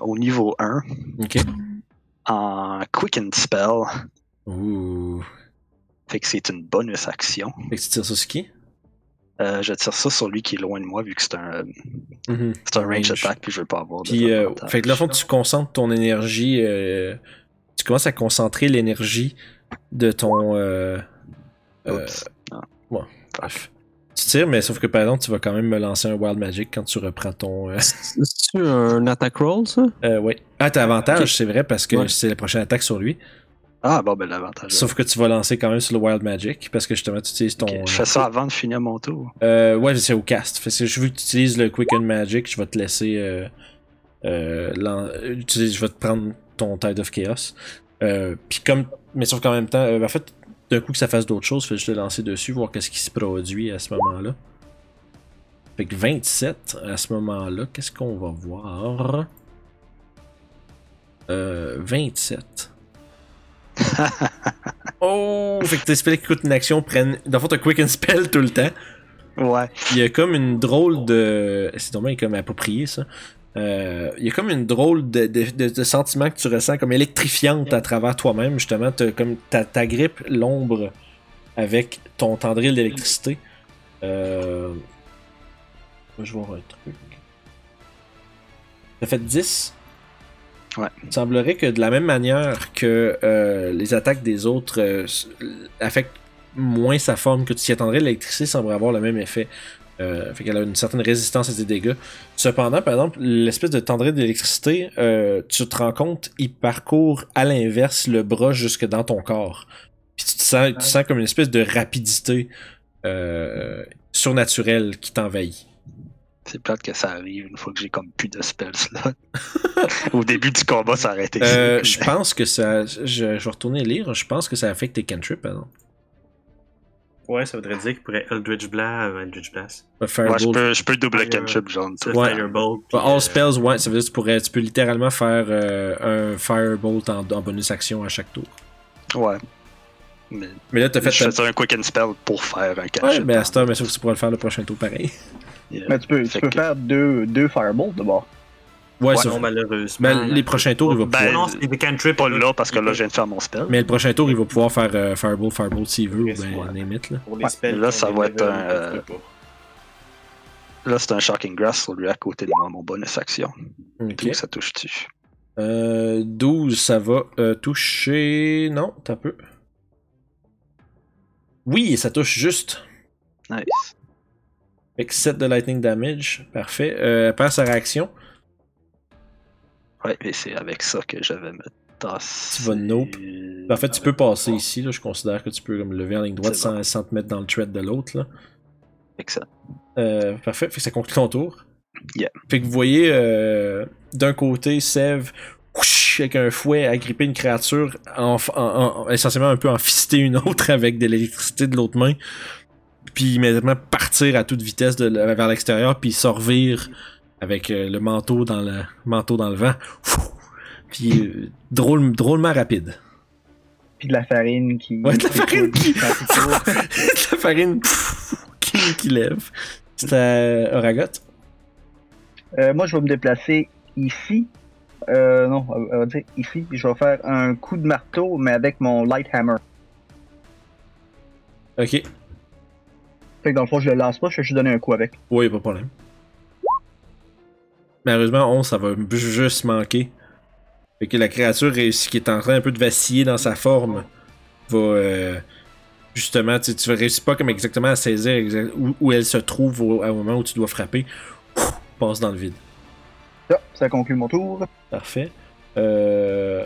au niveau 1 Ok. en Quicken Spell. Ouh. Fait que c'est une bonus action. Fait que tu tires ça sur qui? Euh, je tire ça sur lui qui est loin de moi vu que c'est un, Mhm. c'est un range Range. attack puis je veux pas avoir de Puis, euh, fait que là, fond, tu concentres ton énergie. euh, tu commences à concentrer l'énergie de ton. Euh, euh, Oups. Ah. ouais, bref. Tu tires, mais sauf que par exemple, tu vas quand même me lancer un Wild Magic quand tu reprends ton. euh, C'est un attack roll, ça? Euh, ouais. Ah, t'as avantage, c'est vrai, parce que Ouais. c'est la prochaine attaque sur lui. Ah, bon, ben l'avantage. Sauf que tu vas lancer quand même sur le Wild Magic, parce que justement, tu utilises ton. Je fais ça avant de finir mon tour. Euh, ouais, c'est au cast. Fait que je veux que tu utilises le Quicken Magic, je vais te laisser. Euh, euh, je vais te prendre ton Tide of Chaos. Euh, Puis comme. Mais sauf qu'en même temps, euh, en fait, d'un coup que ça fasse d'autres choses, fais juste le lancer dessus, voir qu'est-ce qui se produit à ce moment-là. Fait que 27, à ce moment-là, qu'est-ce qu'on va voir? Euh. 27. *laughs* oh! Fait que tes spells qui coûtent une action prennent. Dans le fond, t'as Quicken Spell tout le temps. Ouais. Il y a comme une drôle de. C'est dommage comme approprié ça. Euh, il y a comme une drôle de, de, de- de sentiment que tu ressens comme électrifiante à travers toi-même. Justement, t'as comme ta, ta grippe l'ombre avec ton tendril d'électricité. Euh... Je vais voir un truc. Ça fait 10. Il semblerait que de la même manière que euh, les attaques des autres euh, affectent moins sa forme que tu t'y attendrais, l'électricité semblerait avoir le même effet. Euh, fait qu'elle a une certaine résistance à des dégâts. Cependant, par exemple, l'espèce de tendril d'électricité, euh, tu te rends compte, il parcourt à l'inverse le bras jusque dans ton corps. Puis tu sens, tu sens comme une espèce de rapidité surnaturelle qui t'envahit. C'est plate que ça arrive une fois que j'ai comme plus de spells *laughs* là. Au début du combat, ça a arrêté. Euh, je pense que ça. Je, je vais retourner lire. Je pense que ça affecte tes cantrips, par exemple. Ouais, ça voudrait dire qu'il pourrait Eldritch Blast, euh, Eldritch Blast. Euh, Ouais, Firebolt. je peux, je peux double Fire- cantrip, genre. Ça, Ouais. Firebolt. Bah, puis, all euh, spells, ouais, ça veut dire que tu pourrais, tu peux littéralement faire euh, un Firebolt en, en bonus action à chaque tour. Ouais. Mais Mais là, t'as fait. je ta- un quick and spell pour faire un cantrip. Ouais, mais à cette heure, mais sauf que tu pourras le faire le prochain tour pareil. Mais tu peux, tu peux que- faire deux, deux Firebolts d'abord. Ouais, Ouais, Non, malheureusement. Ben, les prochains tours, il va Ben, pouvoir. non, c'est des cantrips. Pas là, parce que là, je viens de faire mon spell. Mais le prochain tour, il va pouvoir faire euh, Firebolt, Firebolt s'il veut, ben, ouais. limite, là. Pour les Ouais. spells. Là, ça va être un, pas. Là, c'est un Shocking Grass sur lui à côté de moi, mon bonus action. Ok. Donc, ça touche dessus. Euh, 12, ça va euh, toucher? Non, t'as peu. Oui, ça touche juste. Nice. Avec 7 de lightning damage. Parfait. Euh, elle perd sa réaction. Ouais, et c'est avec ça que je vais me tasser. Tu vas nope. En fait, tu peux passer ici. Là, je considère que tu peux comme, lever en ligne droite sans, bon. sans te mettre dans le thread de l'autre. là. Excellent. Euh, parfait. Fait que ça conclut ton tour. Yeah. Fait que vous voyez euh, d'un côté whoosh, avec un fouet agripper une créature, en, en- en- essentiellement un peu en fister une autre *laughs* avec de l'électricité de l'autre main, puis immédiatement partir à toute vitesse de, vers l'extérieur, puis sortir avec euh, le manteau dans le manteau dans le vent. Puis euh, drôle, drôlement rapide. Puis de la farine qui. Ouais, de la farine qui- *laughs* de la farine qui, qui lève. C'est à Oragot? Euh, moi, je vais me déplacer ici. Euh, non, on va dire ici. Je vais faire un coup de marteau, mais avec mon light hammer. Ok. Fait que dans le fond, je le lance pas, je vais juste donner un coup avec. Oui, pas de problème. Malheureusement, 11, ça va juste manquer. Fait que la créature qui est en train un peu de vaciller dans sa forme, va euh, justement, tu tu réussis pas comme exactement à saisir exact- où, où elle se trouve au, au moment où tu dois frapper. Passe dans le vide. Ça, ça conclut mon tour. Parfait. Euh,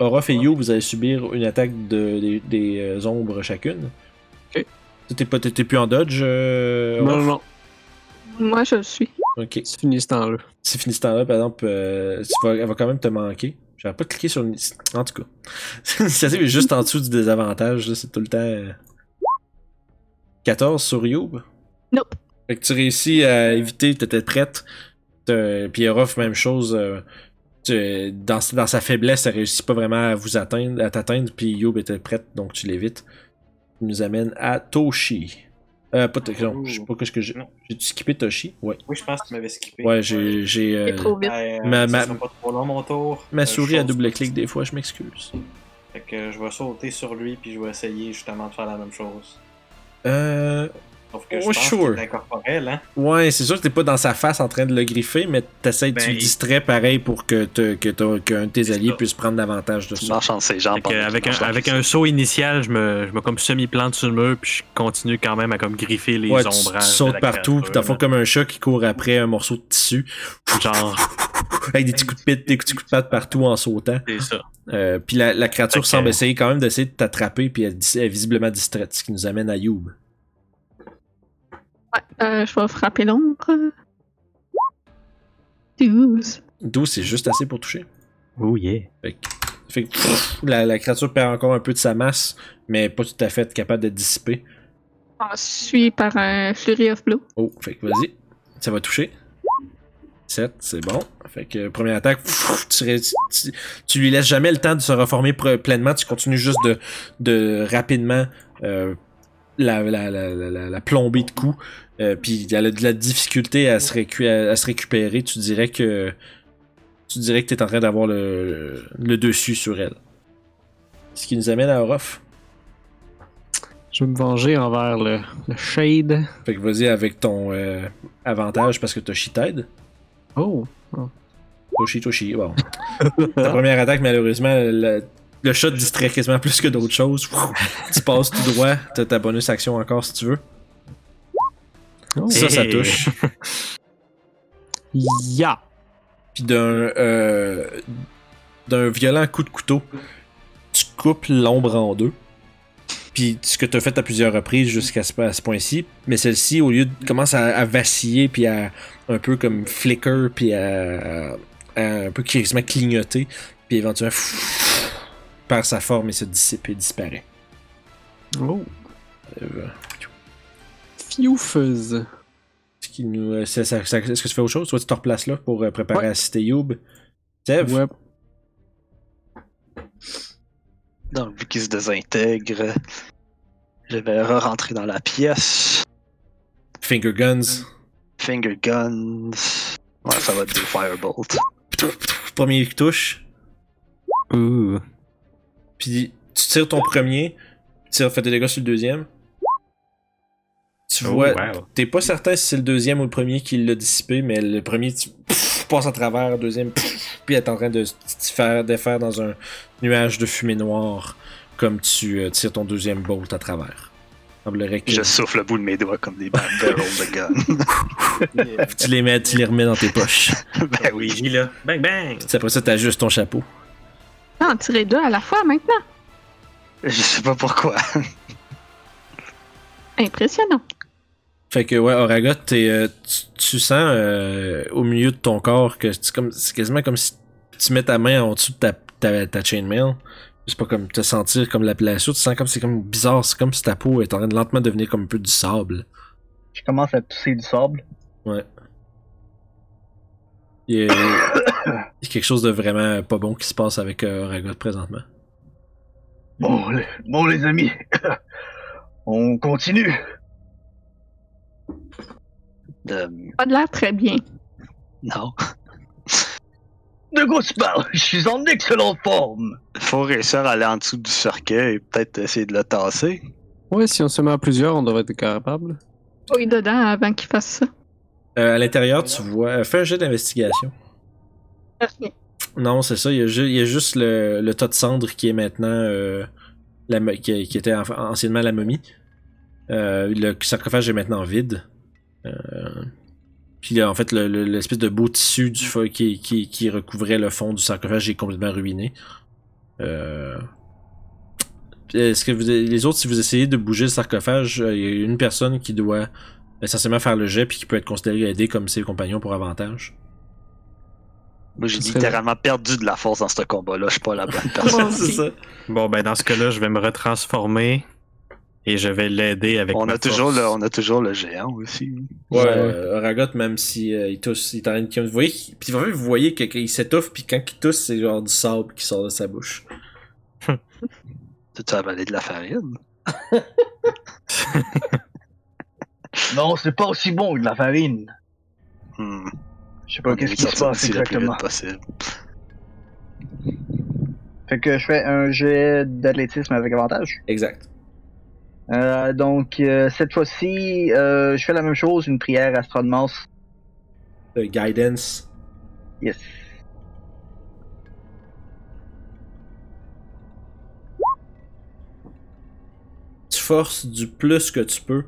Orof et You, vous allez subir une attaque de, des, des, euh, ombres chacune. T'es pas- t'es plus en dodge, euh, Non, non, non. Moi, je le suis. Ok. C'est fini ce temps-là. Si fini ce temps-là, par exemple, euh, tu vas- elle va quand même te manquer. J'aurais pas cliqué sur une... En tout cas. *laughs* L'initiative est juste en dessous du désavantage. là, C'est tout le temps... euh, 14 sur Youb? Nope. Fait que tu réussis à éviter, t'étais prête. Puis Orof, même chose. euh, tu- dans, dans sa faiblesse, elle réussit pas vraiment à vous atteindre, à t'atteindre. Puis Youb était prête, donc tu l'évites. Nous amène à Toshi. Euh, pas Toshi, non, je sais pas qu'est-ce que j'ai. J'ai-tu skippé Toshi? Ouais. Oui, je pense que tu m'avais skippé. Ouais, j'ai. j'ai euh, C'est trop vite. Euh, Ma- ça ma- pas trop long mon tour. Ma Euh, souris à double clic des fois, je m'excuse. Fait que je vais sauter sur lui puis je vais essayer justement de faire la même chose. Euh. Sauf que Oh, je pense sure. qu'il est incorporel, hein? Ouais, c'est sûr que t'es pas dans sa face en train de le griffer, mais t'essayes, Ben, tu le distrais pareil pour que, te- que t'as- qu'un de tes alliés puisse prendre davantage de Tu ça. marches entre ses jambes. Fait avec un, marche avec un saut initial, je me, je me comme semi-plante sur le mur, puis je continue quand même à comme griffer les Ouais, tu, ombrages. tu de sautes partout, puis t'as fond là. comme un chat qui court après un morceau de tissu, Genre, *laughs* avec des petits coups de pite, des petits coups de patte partout en sautant. c'est ça. Euh, puis la, la créature Fait semble essayer quand même d'essayer de t'attraper, puis elle, elle est visiblement distraite, ce qui nous amène à Youb. Ouais, euh, je vais frapper l'ombre. 12. 12, c'est juste assez pour toucher. Oh yeah. Fait que, fait que, pff, la, la créature perd encore un peu de sa masse, mais pas tout à fait capable de dissiper. Je suis par un Flurry of Blow. Oh, fait que vas-y. Ça va toucher. 7, c'est bon. Fait que première attaque, pff, tu, ré- tu- tu lui laisses jamais le temps de se reformer pleinement. Tu continues juste de, de rapidement euh, la, la, la, la, la- la plomber de coups. Euh, Puis elle a de la difficulté à se, récu- à, à se récupérer. Tu dirais que tu dirais que tu es en train d'avoir le, le dessus sur elle. Ce qui nous amène à Orof. Je vais me venger envers le, le Shade. Fait que vas-y avec ton euh, avantage parce que t'as She-Tide. Oh. Toshi, Toshi, bon. Ta première attaque, malheureusement, le, le shot distrait quasiment plus que d'autres choses. tu passes tout droit, t'as ta bonus action encore si tu veux. Oh. Ça, ça touche. *laughs* Ya. Puis d'un euh, d'un violent coup de couteau, tu coupes l'ombre en deux. Puis ce que tu as fait à plusieurs reprises jusqu'à ce, à ce point-ci, mais celle-ci, au lieu de commence à, à vaciller, puis à un peu comme flicker, puis à, à- à un peu quasiment clignoter, puis éventuellement perd sa forme et se dissipe et disparaît. Oh. Euh, Fioufeuse. nous, euh, c'est- ça- ça- Est-ce que tu fais autre chose? Toi, tu te replaces là pour euh, préparer Ouais. à citer Youb. Sev? Ouais. Donc, vu qu'il se désintègre, je vais re-rentrer dans la pièce. Finger Guns. Finger guns. Ouais, ça va être des firebolt. Premier qui touche. Ouh. Puis tu tires ton premier. Tu fais des dégâts sur le deuxième. Tu Oh, vois, wow. t'es pas certain si c'est le deuxième ou le premier qui l'a dissipé, mais le premier, tu pff, passes à travers, le deuxième, pff, puis elle est en train de se faire défaire dans un nuage de fumée noire, comme tu euh, tires ton deuxième bolt à travers. Que Je souffle le bout de mes doigts comme des barrels de gun. *laughs* tu les mets, tu les remets dans tes poches. *laughs* ben oui. Là. Bang, bang! Puis après ça, t'ajustes ton chapeau. Ah, en tirer deux à la fois maintenant. Je sais pas pourquoi. Impressionnant. Fait que ouais, Oragot, t'es, euh, tu, tu sens euh, au milieu de ton corps que c'est comme c'est quasiment comme si tu mets ta main en dessous de ta, ta, ta chainmail. C'est pas comme te sentir comme la blessure, tu sens comme c'est comme bizarre, c'est comme si ta peau est en train de lentement devenir comme un peu du sable. Je commence à tousser du sable. Ouais. Il y, a, *coughs* il y a quelque chose de vraiment pas bon qui se passe avec euh, Oragot présentement. Bon, bon, les amis. *coughs* On continue. De... Pas de l'air très bien. Non. *laughs* De quoi tu parles? Je suis en excellente forme. Faut réussir à aller en dessous du cercueil et peut-être essayer de le tasser. Ouais, si on se met à plusieurs, on devrait être capable. Oui, dedans avant qu'il fasse ça. Euh, à l'intérieur, tu vois. fais un jet d'investigation. Non, c'est ça. Il y a, ju- il y a juste le, le tas de cendres qui est maintenant. euh, la, qui, qui était en- anciennement la momie. Euh, le sarcophage est maintenant vide. Euh, puis là, en fait, le- le- l'espèce de beau tissu du feu qui, qui, qui recouvrait le fond du sarcophage est complètement ruiné. Euh, Est-ce que vous, les autres, si vous essayez de bouger le sarcophage, euh, il y a une personne qui doit essentiellement faire le jet puis qui peut être considéré aider comme ses compagnons pour avantage. Moi, j'ai littéralement perdu de la force dans ce combat-là. Je suis pas la bonne *laughs* personne. Bon, ben dans ce cas-là, je vais me retransformer et je vais l'aider avec on, ma a toujours le, on a toujours le géant aussi. Ouais, Ouais. euh, Ragot, même si euh, il tousse, il est en train de. Vous voyez, qu'il- puis vous voyez que- qu'il s'étouffe, puis quand il tousse, c'est genre du sable qui sort de sa bouche. Tu as avalé de la farine? *laughs* Non, c'est pas aussi bon que de la farine. Hmm. Je sais pas qu'est-ce qui se passe exactement. Fait que je fais un jet d'athlétisme avec avantage. Exact. Euh, donc, euh, cette fois-ci, euh, je fais la même chose, une prière. Le guidance. Yes. Tu forces du plus que tu peux.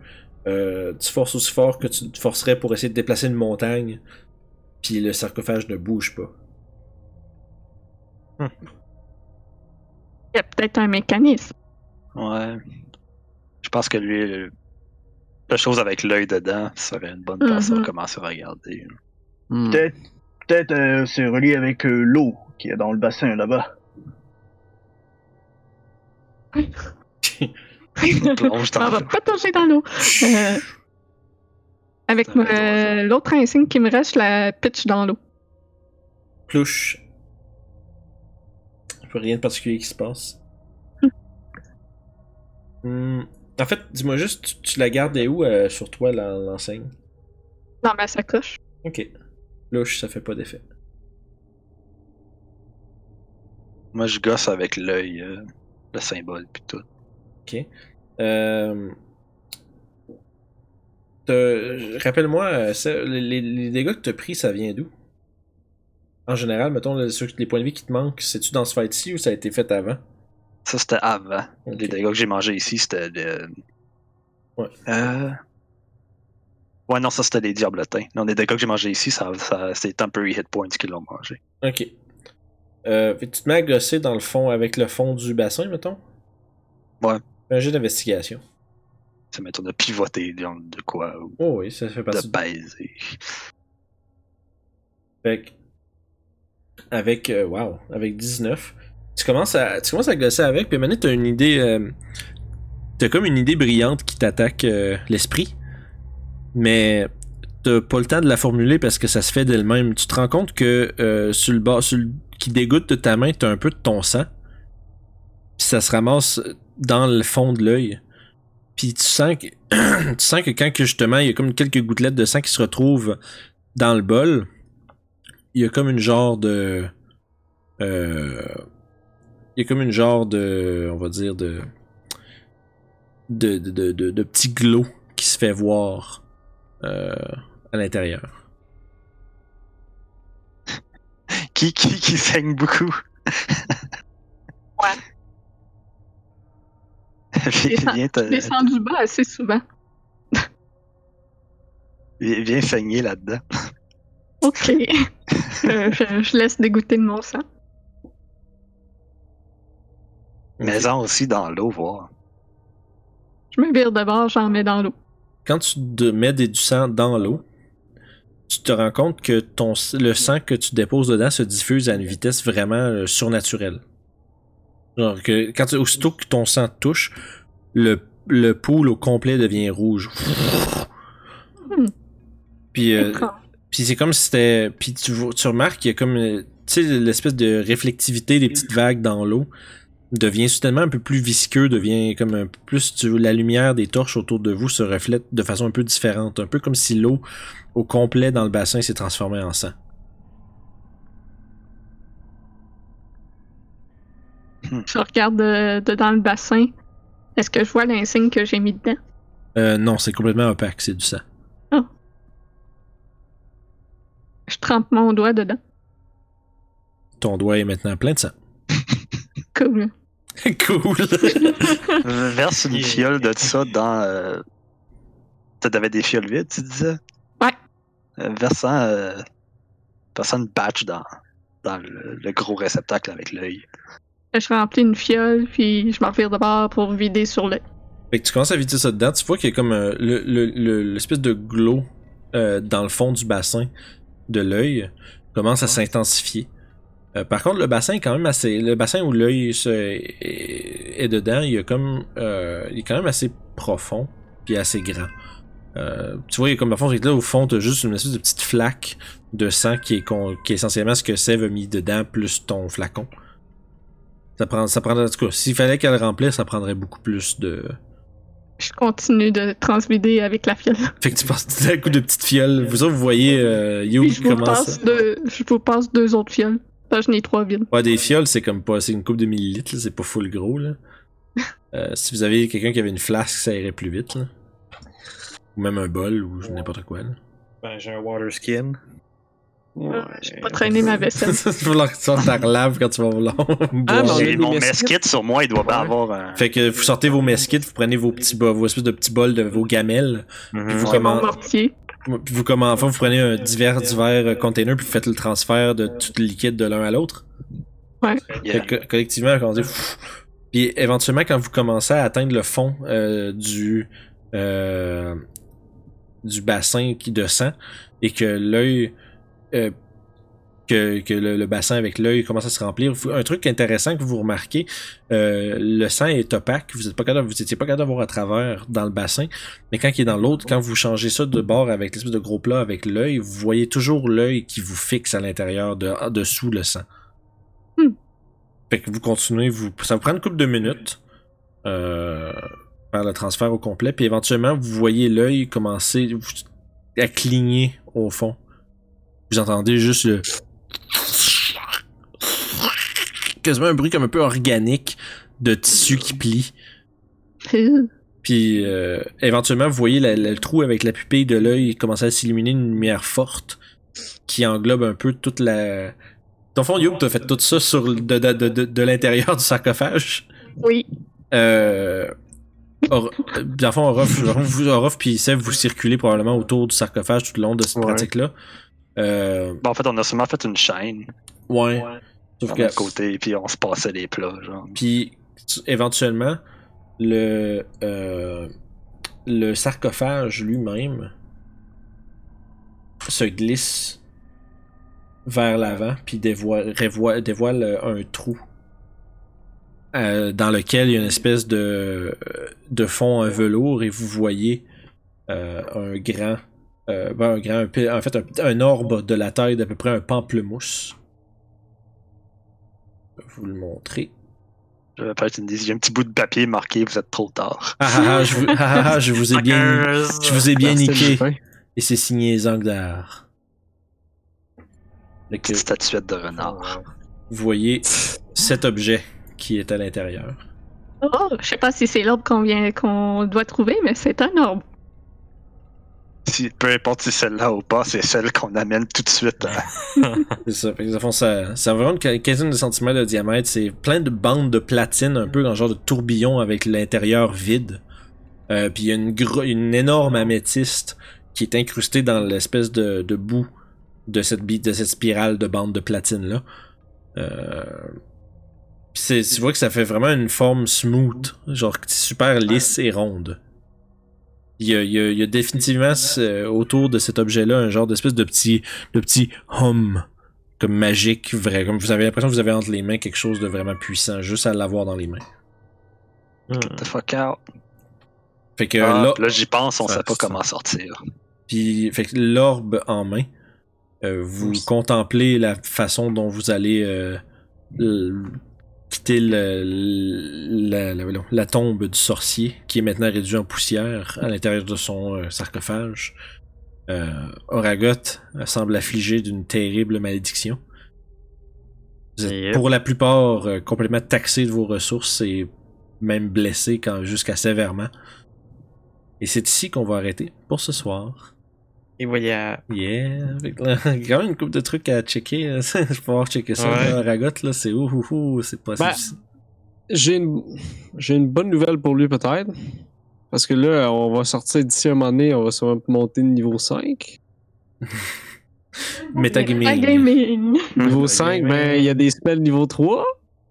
Euh, tu forces aussi fort que tu te forcerais pour essayer de déplacer une montagne. Puis le sarcophage ne bouge pas. Il y a peut-être un mécanisme. Ouais. Je pense que lui, la chose avec l'œil dedans serait une bonne Mhm. façon de commencer à regarder. Hmm. Peut-être, peut-être euh, c'est relié avec euh, l'eau qui est dans le bassin là-bas. Plonge dans On va pas tomber dans l'eau. Euh, avec euh, l'autre insigne qui me reste, je la pitch dans l'eau. Plouche. Il n'y a rien de particulier qui se passe. Hmm. En fait, dis-moi juste, tu, tu la gardes où euh, sur toi, la- l'enseigne? Dans ma sacoche. Ok. Louche, ça fait pas d'effet. Moi, je gosse avec l'œil, euh, le symbole, puis tout. Ok. Euh... t'as- Rappelle-moi, les, dégâts que tu as pris, ça vient d'où? En général, mettons, les points de vie qui te manquent, c'est-tu dans ce fight-ci ou ça a été fait avant? Ça, c'était avant. Les dégâts que j'ai mangés ici, c'était de... Ouais. Euh... Ouais, non, ça, c'était des diablotins. Non, les dégâts que j'ai mangés ici, ça, ça, c'est temporary hit points qui l'ont mangé. Ok. Euh, tu te mets à gosser dans le fond, avec le fond du bassin, mettons? Ouais. Un jeu d'investigation. Ça mettons de pivoter dans de quoi ou Oh oui, ça fait de partie. baiser. Fait que, avec, euh, wow, avec 19, tu commences à, tu commences à gosser avec, puis maintenant t'as une idée, euh, t'as comme une idée brillante qui t'attaque euh, l'esprit, mais t'as pas le temps de la formuler parce que ça se fait d'elle-même. Tu te rends compte que euh, sur le bas, sur le- qui dégoûte de ta main, t'as un peu de ton sang, puis ça se ramasse dans le fond de l'œil. Puis tu sens que *clears throat* tu sens que quand justement il y a comme quelques gouttelettes de sang qui se retrouvent dans le bol, il y a comme une genre de euh, il y a comme une genre de on va dire de de de, de, de, de petit glow qui se fait voir euh, à l'intérieur. *laughs* Qui, qui, qui saigne beaucoup? *laughs* Ouais. viens, Descends- viens, te- Je descends du bas assez souvent. viens- viens saigner là-dedans. Ok. *laughs* Euh, je, je laisse dégoûter de mon sang. Mais en aussi dans l'eau, voir. Je me vire de bord, j'en mets dans l'eau. Quand tu te mets des- du sang dans l'eau, tu te rends compte que ton, le sang que tu déposes dedans se diffuse à une vitesse vraiment euh, surnaturelle. Genre que quand tu, aussitôt que ton sang te touche, le, le pool au complet devient rouge. Hmm. Puis, euh, puis c'est comme si c'était. Puis tu, vois- tu remarques qu'il y a comme. euh, Tu sais, l'espèce de réflectivité des petites vagues dans l'eau devient soudainement un peu plus visqueux, devient comme un peu plus. Tu, la lumière des torches autour de vous se reflète de façon un peu différente. Un peu comme si l'eau au complet dans le bassin s'est transformée en sang. Je regarde de, de dans le bassin. Est-ce que je vois l'insigne que j'ai mis dedans? Euh, non, c'est complètement opaque, c'est du sang. Je trempe mon doigt dedans. Ton doigt est maintenant plein de sang. Cool. *laughs* cool! *laughs* Verse une fiole de ça dans. Euh... T'avais des fioles vides, tu disais? Ouais. Euh, versant, euh... versant une batch dans, dans le, le gros réceptacle avec l'œil. Je remplis une fiole, puis je me revire de bord pour vider sur le. Fait que tu commences à vider ça dedans, tu vois qu'il y a comme euh, le- le- le- l'espèce de glow euh, dans le fond du bassin de l'œil commence à s'intensifier. Euh, par contre, le bassin est quand même assez. Le bassin où l'œil est, est dedans, il, a comme, euh, il est quand même assez profond puis assez grand. Euh, tu vois, il y a comme à fond, là au fond, t'as juste une espèce de petite flaque de sang qui est, qui est essentiellement ce que Sève a mis dedans plus ton flacon. Ça prend, ça prendrait, en tout cas, s'il fallait qu'elle remplisse, ça prendrait beaucoup plus de, Je continue de transvider avec la fiole. Fait que tu passes tout un coup de petite fiole. Vous autres, vous voyez euh, qui je vous, commence? passe deux, je vous passe deux autres fioles. Trois vides. Ouais, des fioles, c'est comme pas. C'est une coupe de millilitres, là, c'est pas full gros, là. *laughs* Euh, si vous avez quelqu'un qui avait une flasque, ça irait plus vite, là. Ou même un bol, ou n'importe quoi, là. Ben, j'ai un water skin. Euh, J'ai pas traîné ma vaisselle. Il va falloir que tu sortes ta relave quand tu vas vouloir. *laughs* Ah, J'ai mon mesquite sur moi, il doit Ouais. avoir un. Fait que vous sortez vos mesquites, vous prenez vos petits bols, vos espèces de petits bols de vos gamelles, Mhm. puis vous, Mon commen- mortier. Puis vous enfin, vous prenez un divers divers euh, container, puis vous faites le transfert de tout le liquide de l'un à l'autre? Yeah. Que, collectivement, quand on dit pff, puis éventuellement quand vous commencez à atteindre le fond euh, du euh, du bassin qui de sang et que l'œil euh, que, que le, le bassin avec l'œil commence à se remplir. Un truc intéressant que vous remarquez, euh, le sang est opaque, vous êtes pas capable, vous étiez pas capable de voir à travers dans le bassin, mais quand il est dans l'autre, quand vous changez ça de bord avec l'espèce de gros plat avec l'œil, vous voyez toujours l'œil qui vous fixe à l'intérieur de en dessous le sang. Hmm. Fait que vous continuez, vous, ça vous prend une couple de minutes euh, faire le transfert au complet, puis éventuellement vous voyez l'œil commencer à cligner au fond. Vous entendez juste le quasiment un bruit comme un peu organique de tissu qui plie. Puis euh, éventuellement, vous voyez la- la- le trou avec la pupille de l'œil commencer à s'illuminer une lumière forte qui englobe un peu toute la. Dans le fond, Youb, t'as fait tout ça sur le- de, de, de, de, de l'intérieur du sarcophage. Oui. Euh, Or- dans le fond, Orof, puis Sèvres, vous circulez probablement autour du sarcophage tout le long de cette Ouais. pratique-là. Euh, Bon, en fait, on a seulement fait une chaîne ouais. Sauf sur que côté, puis on se passait les plats, genre. Puis tu- éventuellement, le, euh, le sarcophage lui-même se glisse vers l'avant, puis dévoile, révoile- dévoile un trou euh, dans lequel il y a une espèce de, de fond en velours et vous voyez euh, un grand, euh, ben, un grand, un pi- en fait un, un orbe de la taille d'à peu près un pamplemousse. Je vais vous le montrer. Je vais faire une j'ai un petit bout de papier marqué, vous êtes trop tard. Ah, ah, ah, je, vous, ah, je vous ai bien, je vous ai bien niqué. Et c'est signé Zangdar. Petite statuette de renard. vous voyez cet objet qui est à l'intérieur. Oh, je sais pas si c'est l'orbe qu'on vient qu'on doit trouver, mais c'est un orbe. Si, peu importe si celle-là ou pas, c'est celle qu'on amène tout de suite. à- *laughs* C'est ça. Fond, ça, ça a vraiment une quin- quinzaine de centimètres de diamètre. C'est plein de bandes de platine, un peu dans le genre de tourbillon avec l'intérieur vide. Euh, Puis il y a une, énorme améthyste qui est incrustée dans l'espèce de, de bout de cette, de cette spirale de bandes de platine-là. Euh... Puis tu vois que ça fait vraiment une forme smooth, genre super lisse et ronde. Il y a, il y a- il y a définitivement ce- autour de cet objet-là un genre d'espèce de petit, de petit hum comme magique, vrai. Comme vous avez l'impression que vous avez entre les mains quelque chose de vraiment puissant, juste à l'avoir dans les mains. Get the fuck out. Fait que Ah, là, là, j'y pense, on sait pas ça- comment sortir. puis fait que l'orbe en main, euh, vous contemplez la façon dont vous allez euh, quitter le- la, la- la tombe du sorcier, qui est maintenant réduit en poussière à l'intérieur de son euh, sarcophage. Euh, Oragot euh, semble affligé d'une terrible malédiction. Vous êtes Yep. pour la plupart euh, complètement taxé de vos ressources et même blessé jusqu'à sévèrement. Et c'est ici qu'on va arrêter pour ce soir. Et voilà. Yeah, avec là, *laughs* quand même une couple de trucs à checker. là. *laughs* Je peux pouvoir checker ça. Ouais. là, Ragot, là, c'est ouh, ouh, ouh, c'est pas Ben. J'ai une... j'ai une bonne nouvelle pour lui, peut-être. Parce que là, on va sortir d'ici un moment donné, on va sûrement monter de niveau 5. *laughs* Metagaming. Metagaming. Niveau 5, ben, il y a des spells niveau 3.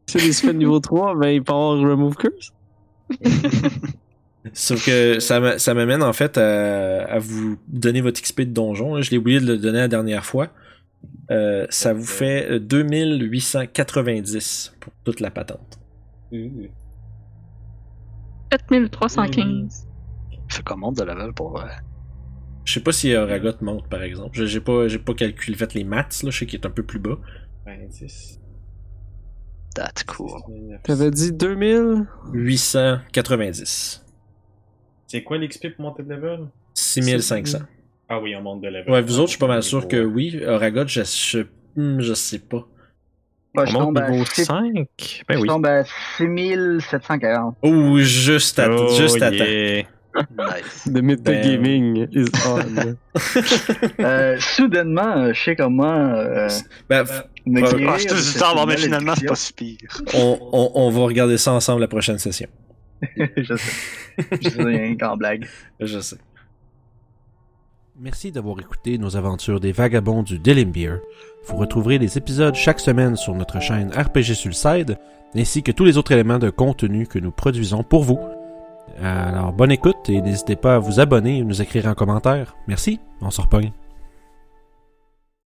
Si y a des spells niveau 3, ben, il peut y avoir Remove Curse. Sauf que ça m'a- ça m'amène en fait à, à vous donner votre XP de donjon. là. Je l'ai oublié de le donner la dernière fois. Euh, ça vous fait euh, 2890 pour toute la patente. 7315. Fait qu'on monte de level pour. euh, Je sais pas si Ragot monte par exemple. Je- J'ai pas, j'ai pas calculé, fait les maths, là, je sais qu'il est un peu plus bas. 26. That's cool. T'avais dit 2000? 890. C'est quoi l'XP pour monter de level? 6500. Ah oui, on monte de level. Ouais, vous autres, je suis pas mal sûr que oui. Ragot, je, je, hmm, je sais pas. Moi, je On tombe monte à, niveau six- 5? Ben je oui. tombe à 6740. Oh, juste à, Oh, juste à temps. yeah. Nice. The metagaming is on. *laughs* Euh, soudainement, euh, je sais comment euh, Ben, me guérir Ah, je te dis finalement, c'est pas si pire. on, on, on va regarder ça ensemble la prochaine session. *laughs* je sais. Je sais rien qu'en blague. *laughs* Je sais. Merci d'avoir écouté nos aventures des vagabonds du Delimbeer. Vous retrouverez les épisodes chaque semaine sur notre chaîne RPG Sulside, ainsi que tous les autres éléments de contenu que nous produisons pour vous. Alors, bonne écoute et n'hésitez pas à vous abonner et nous écrire en commentaire. Merci, on se repogne.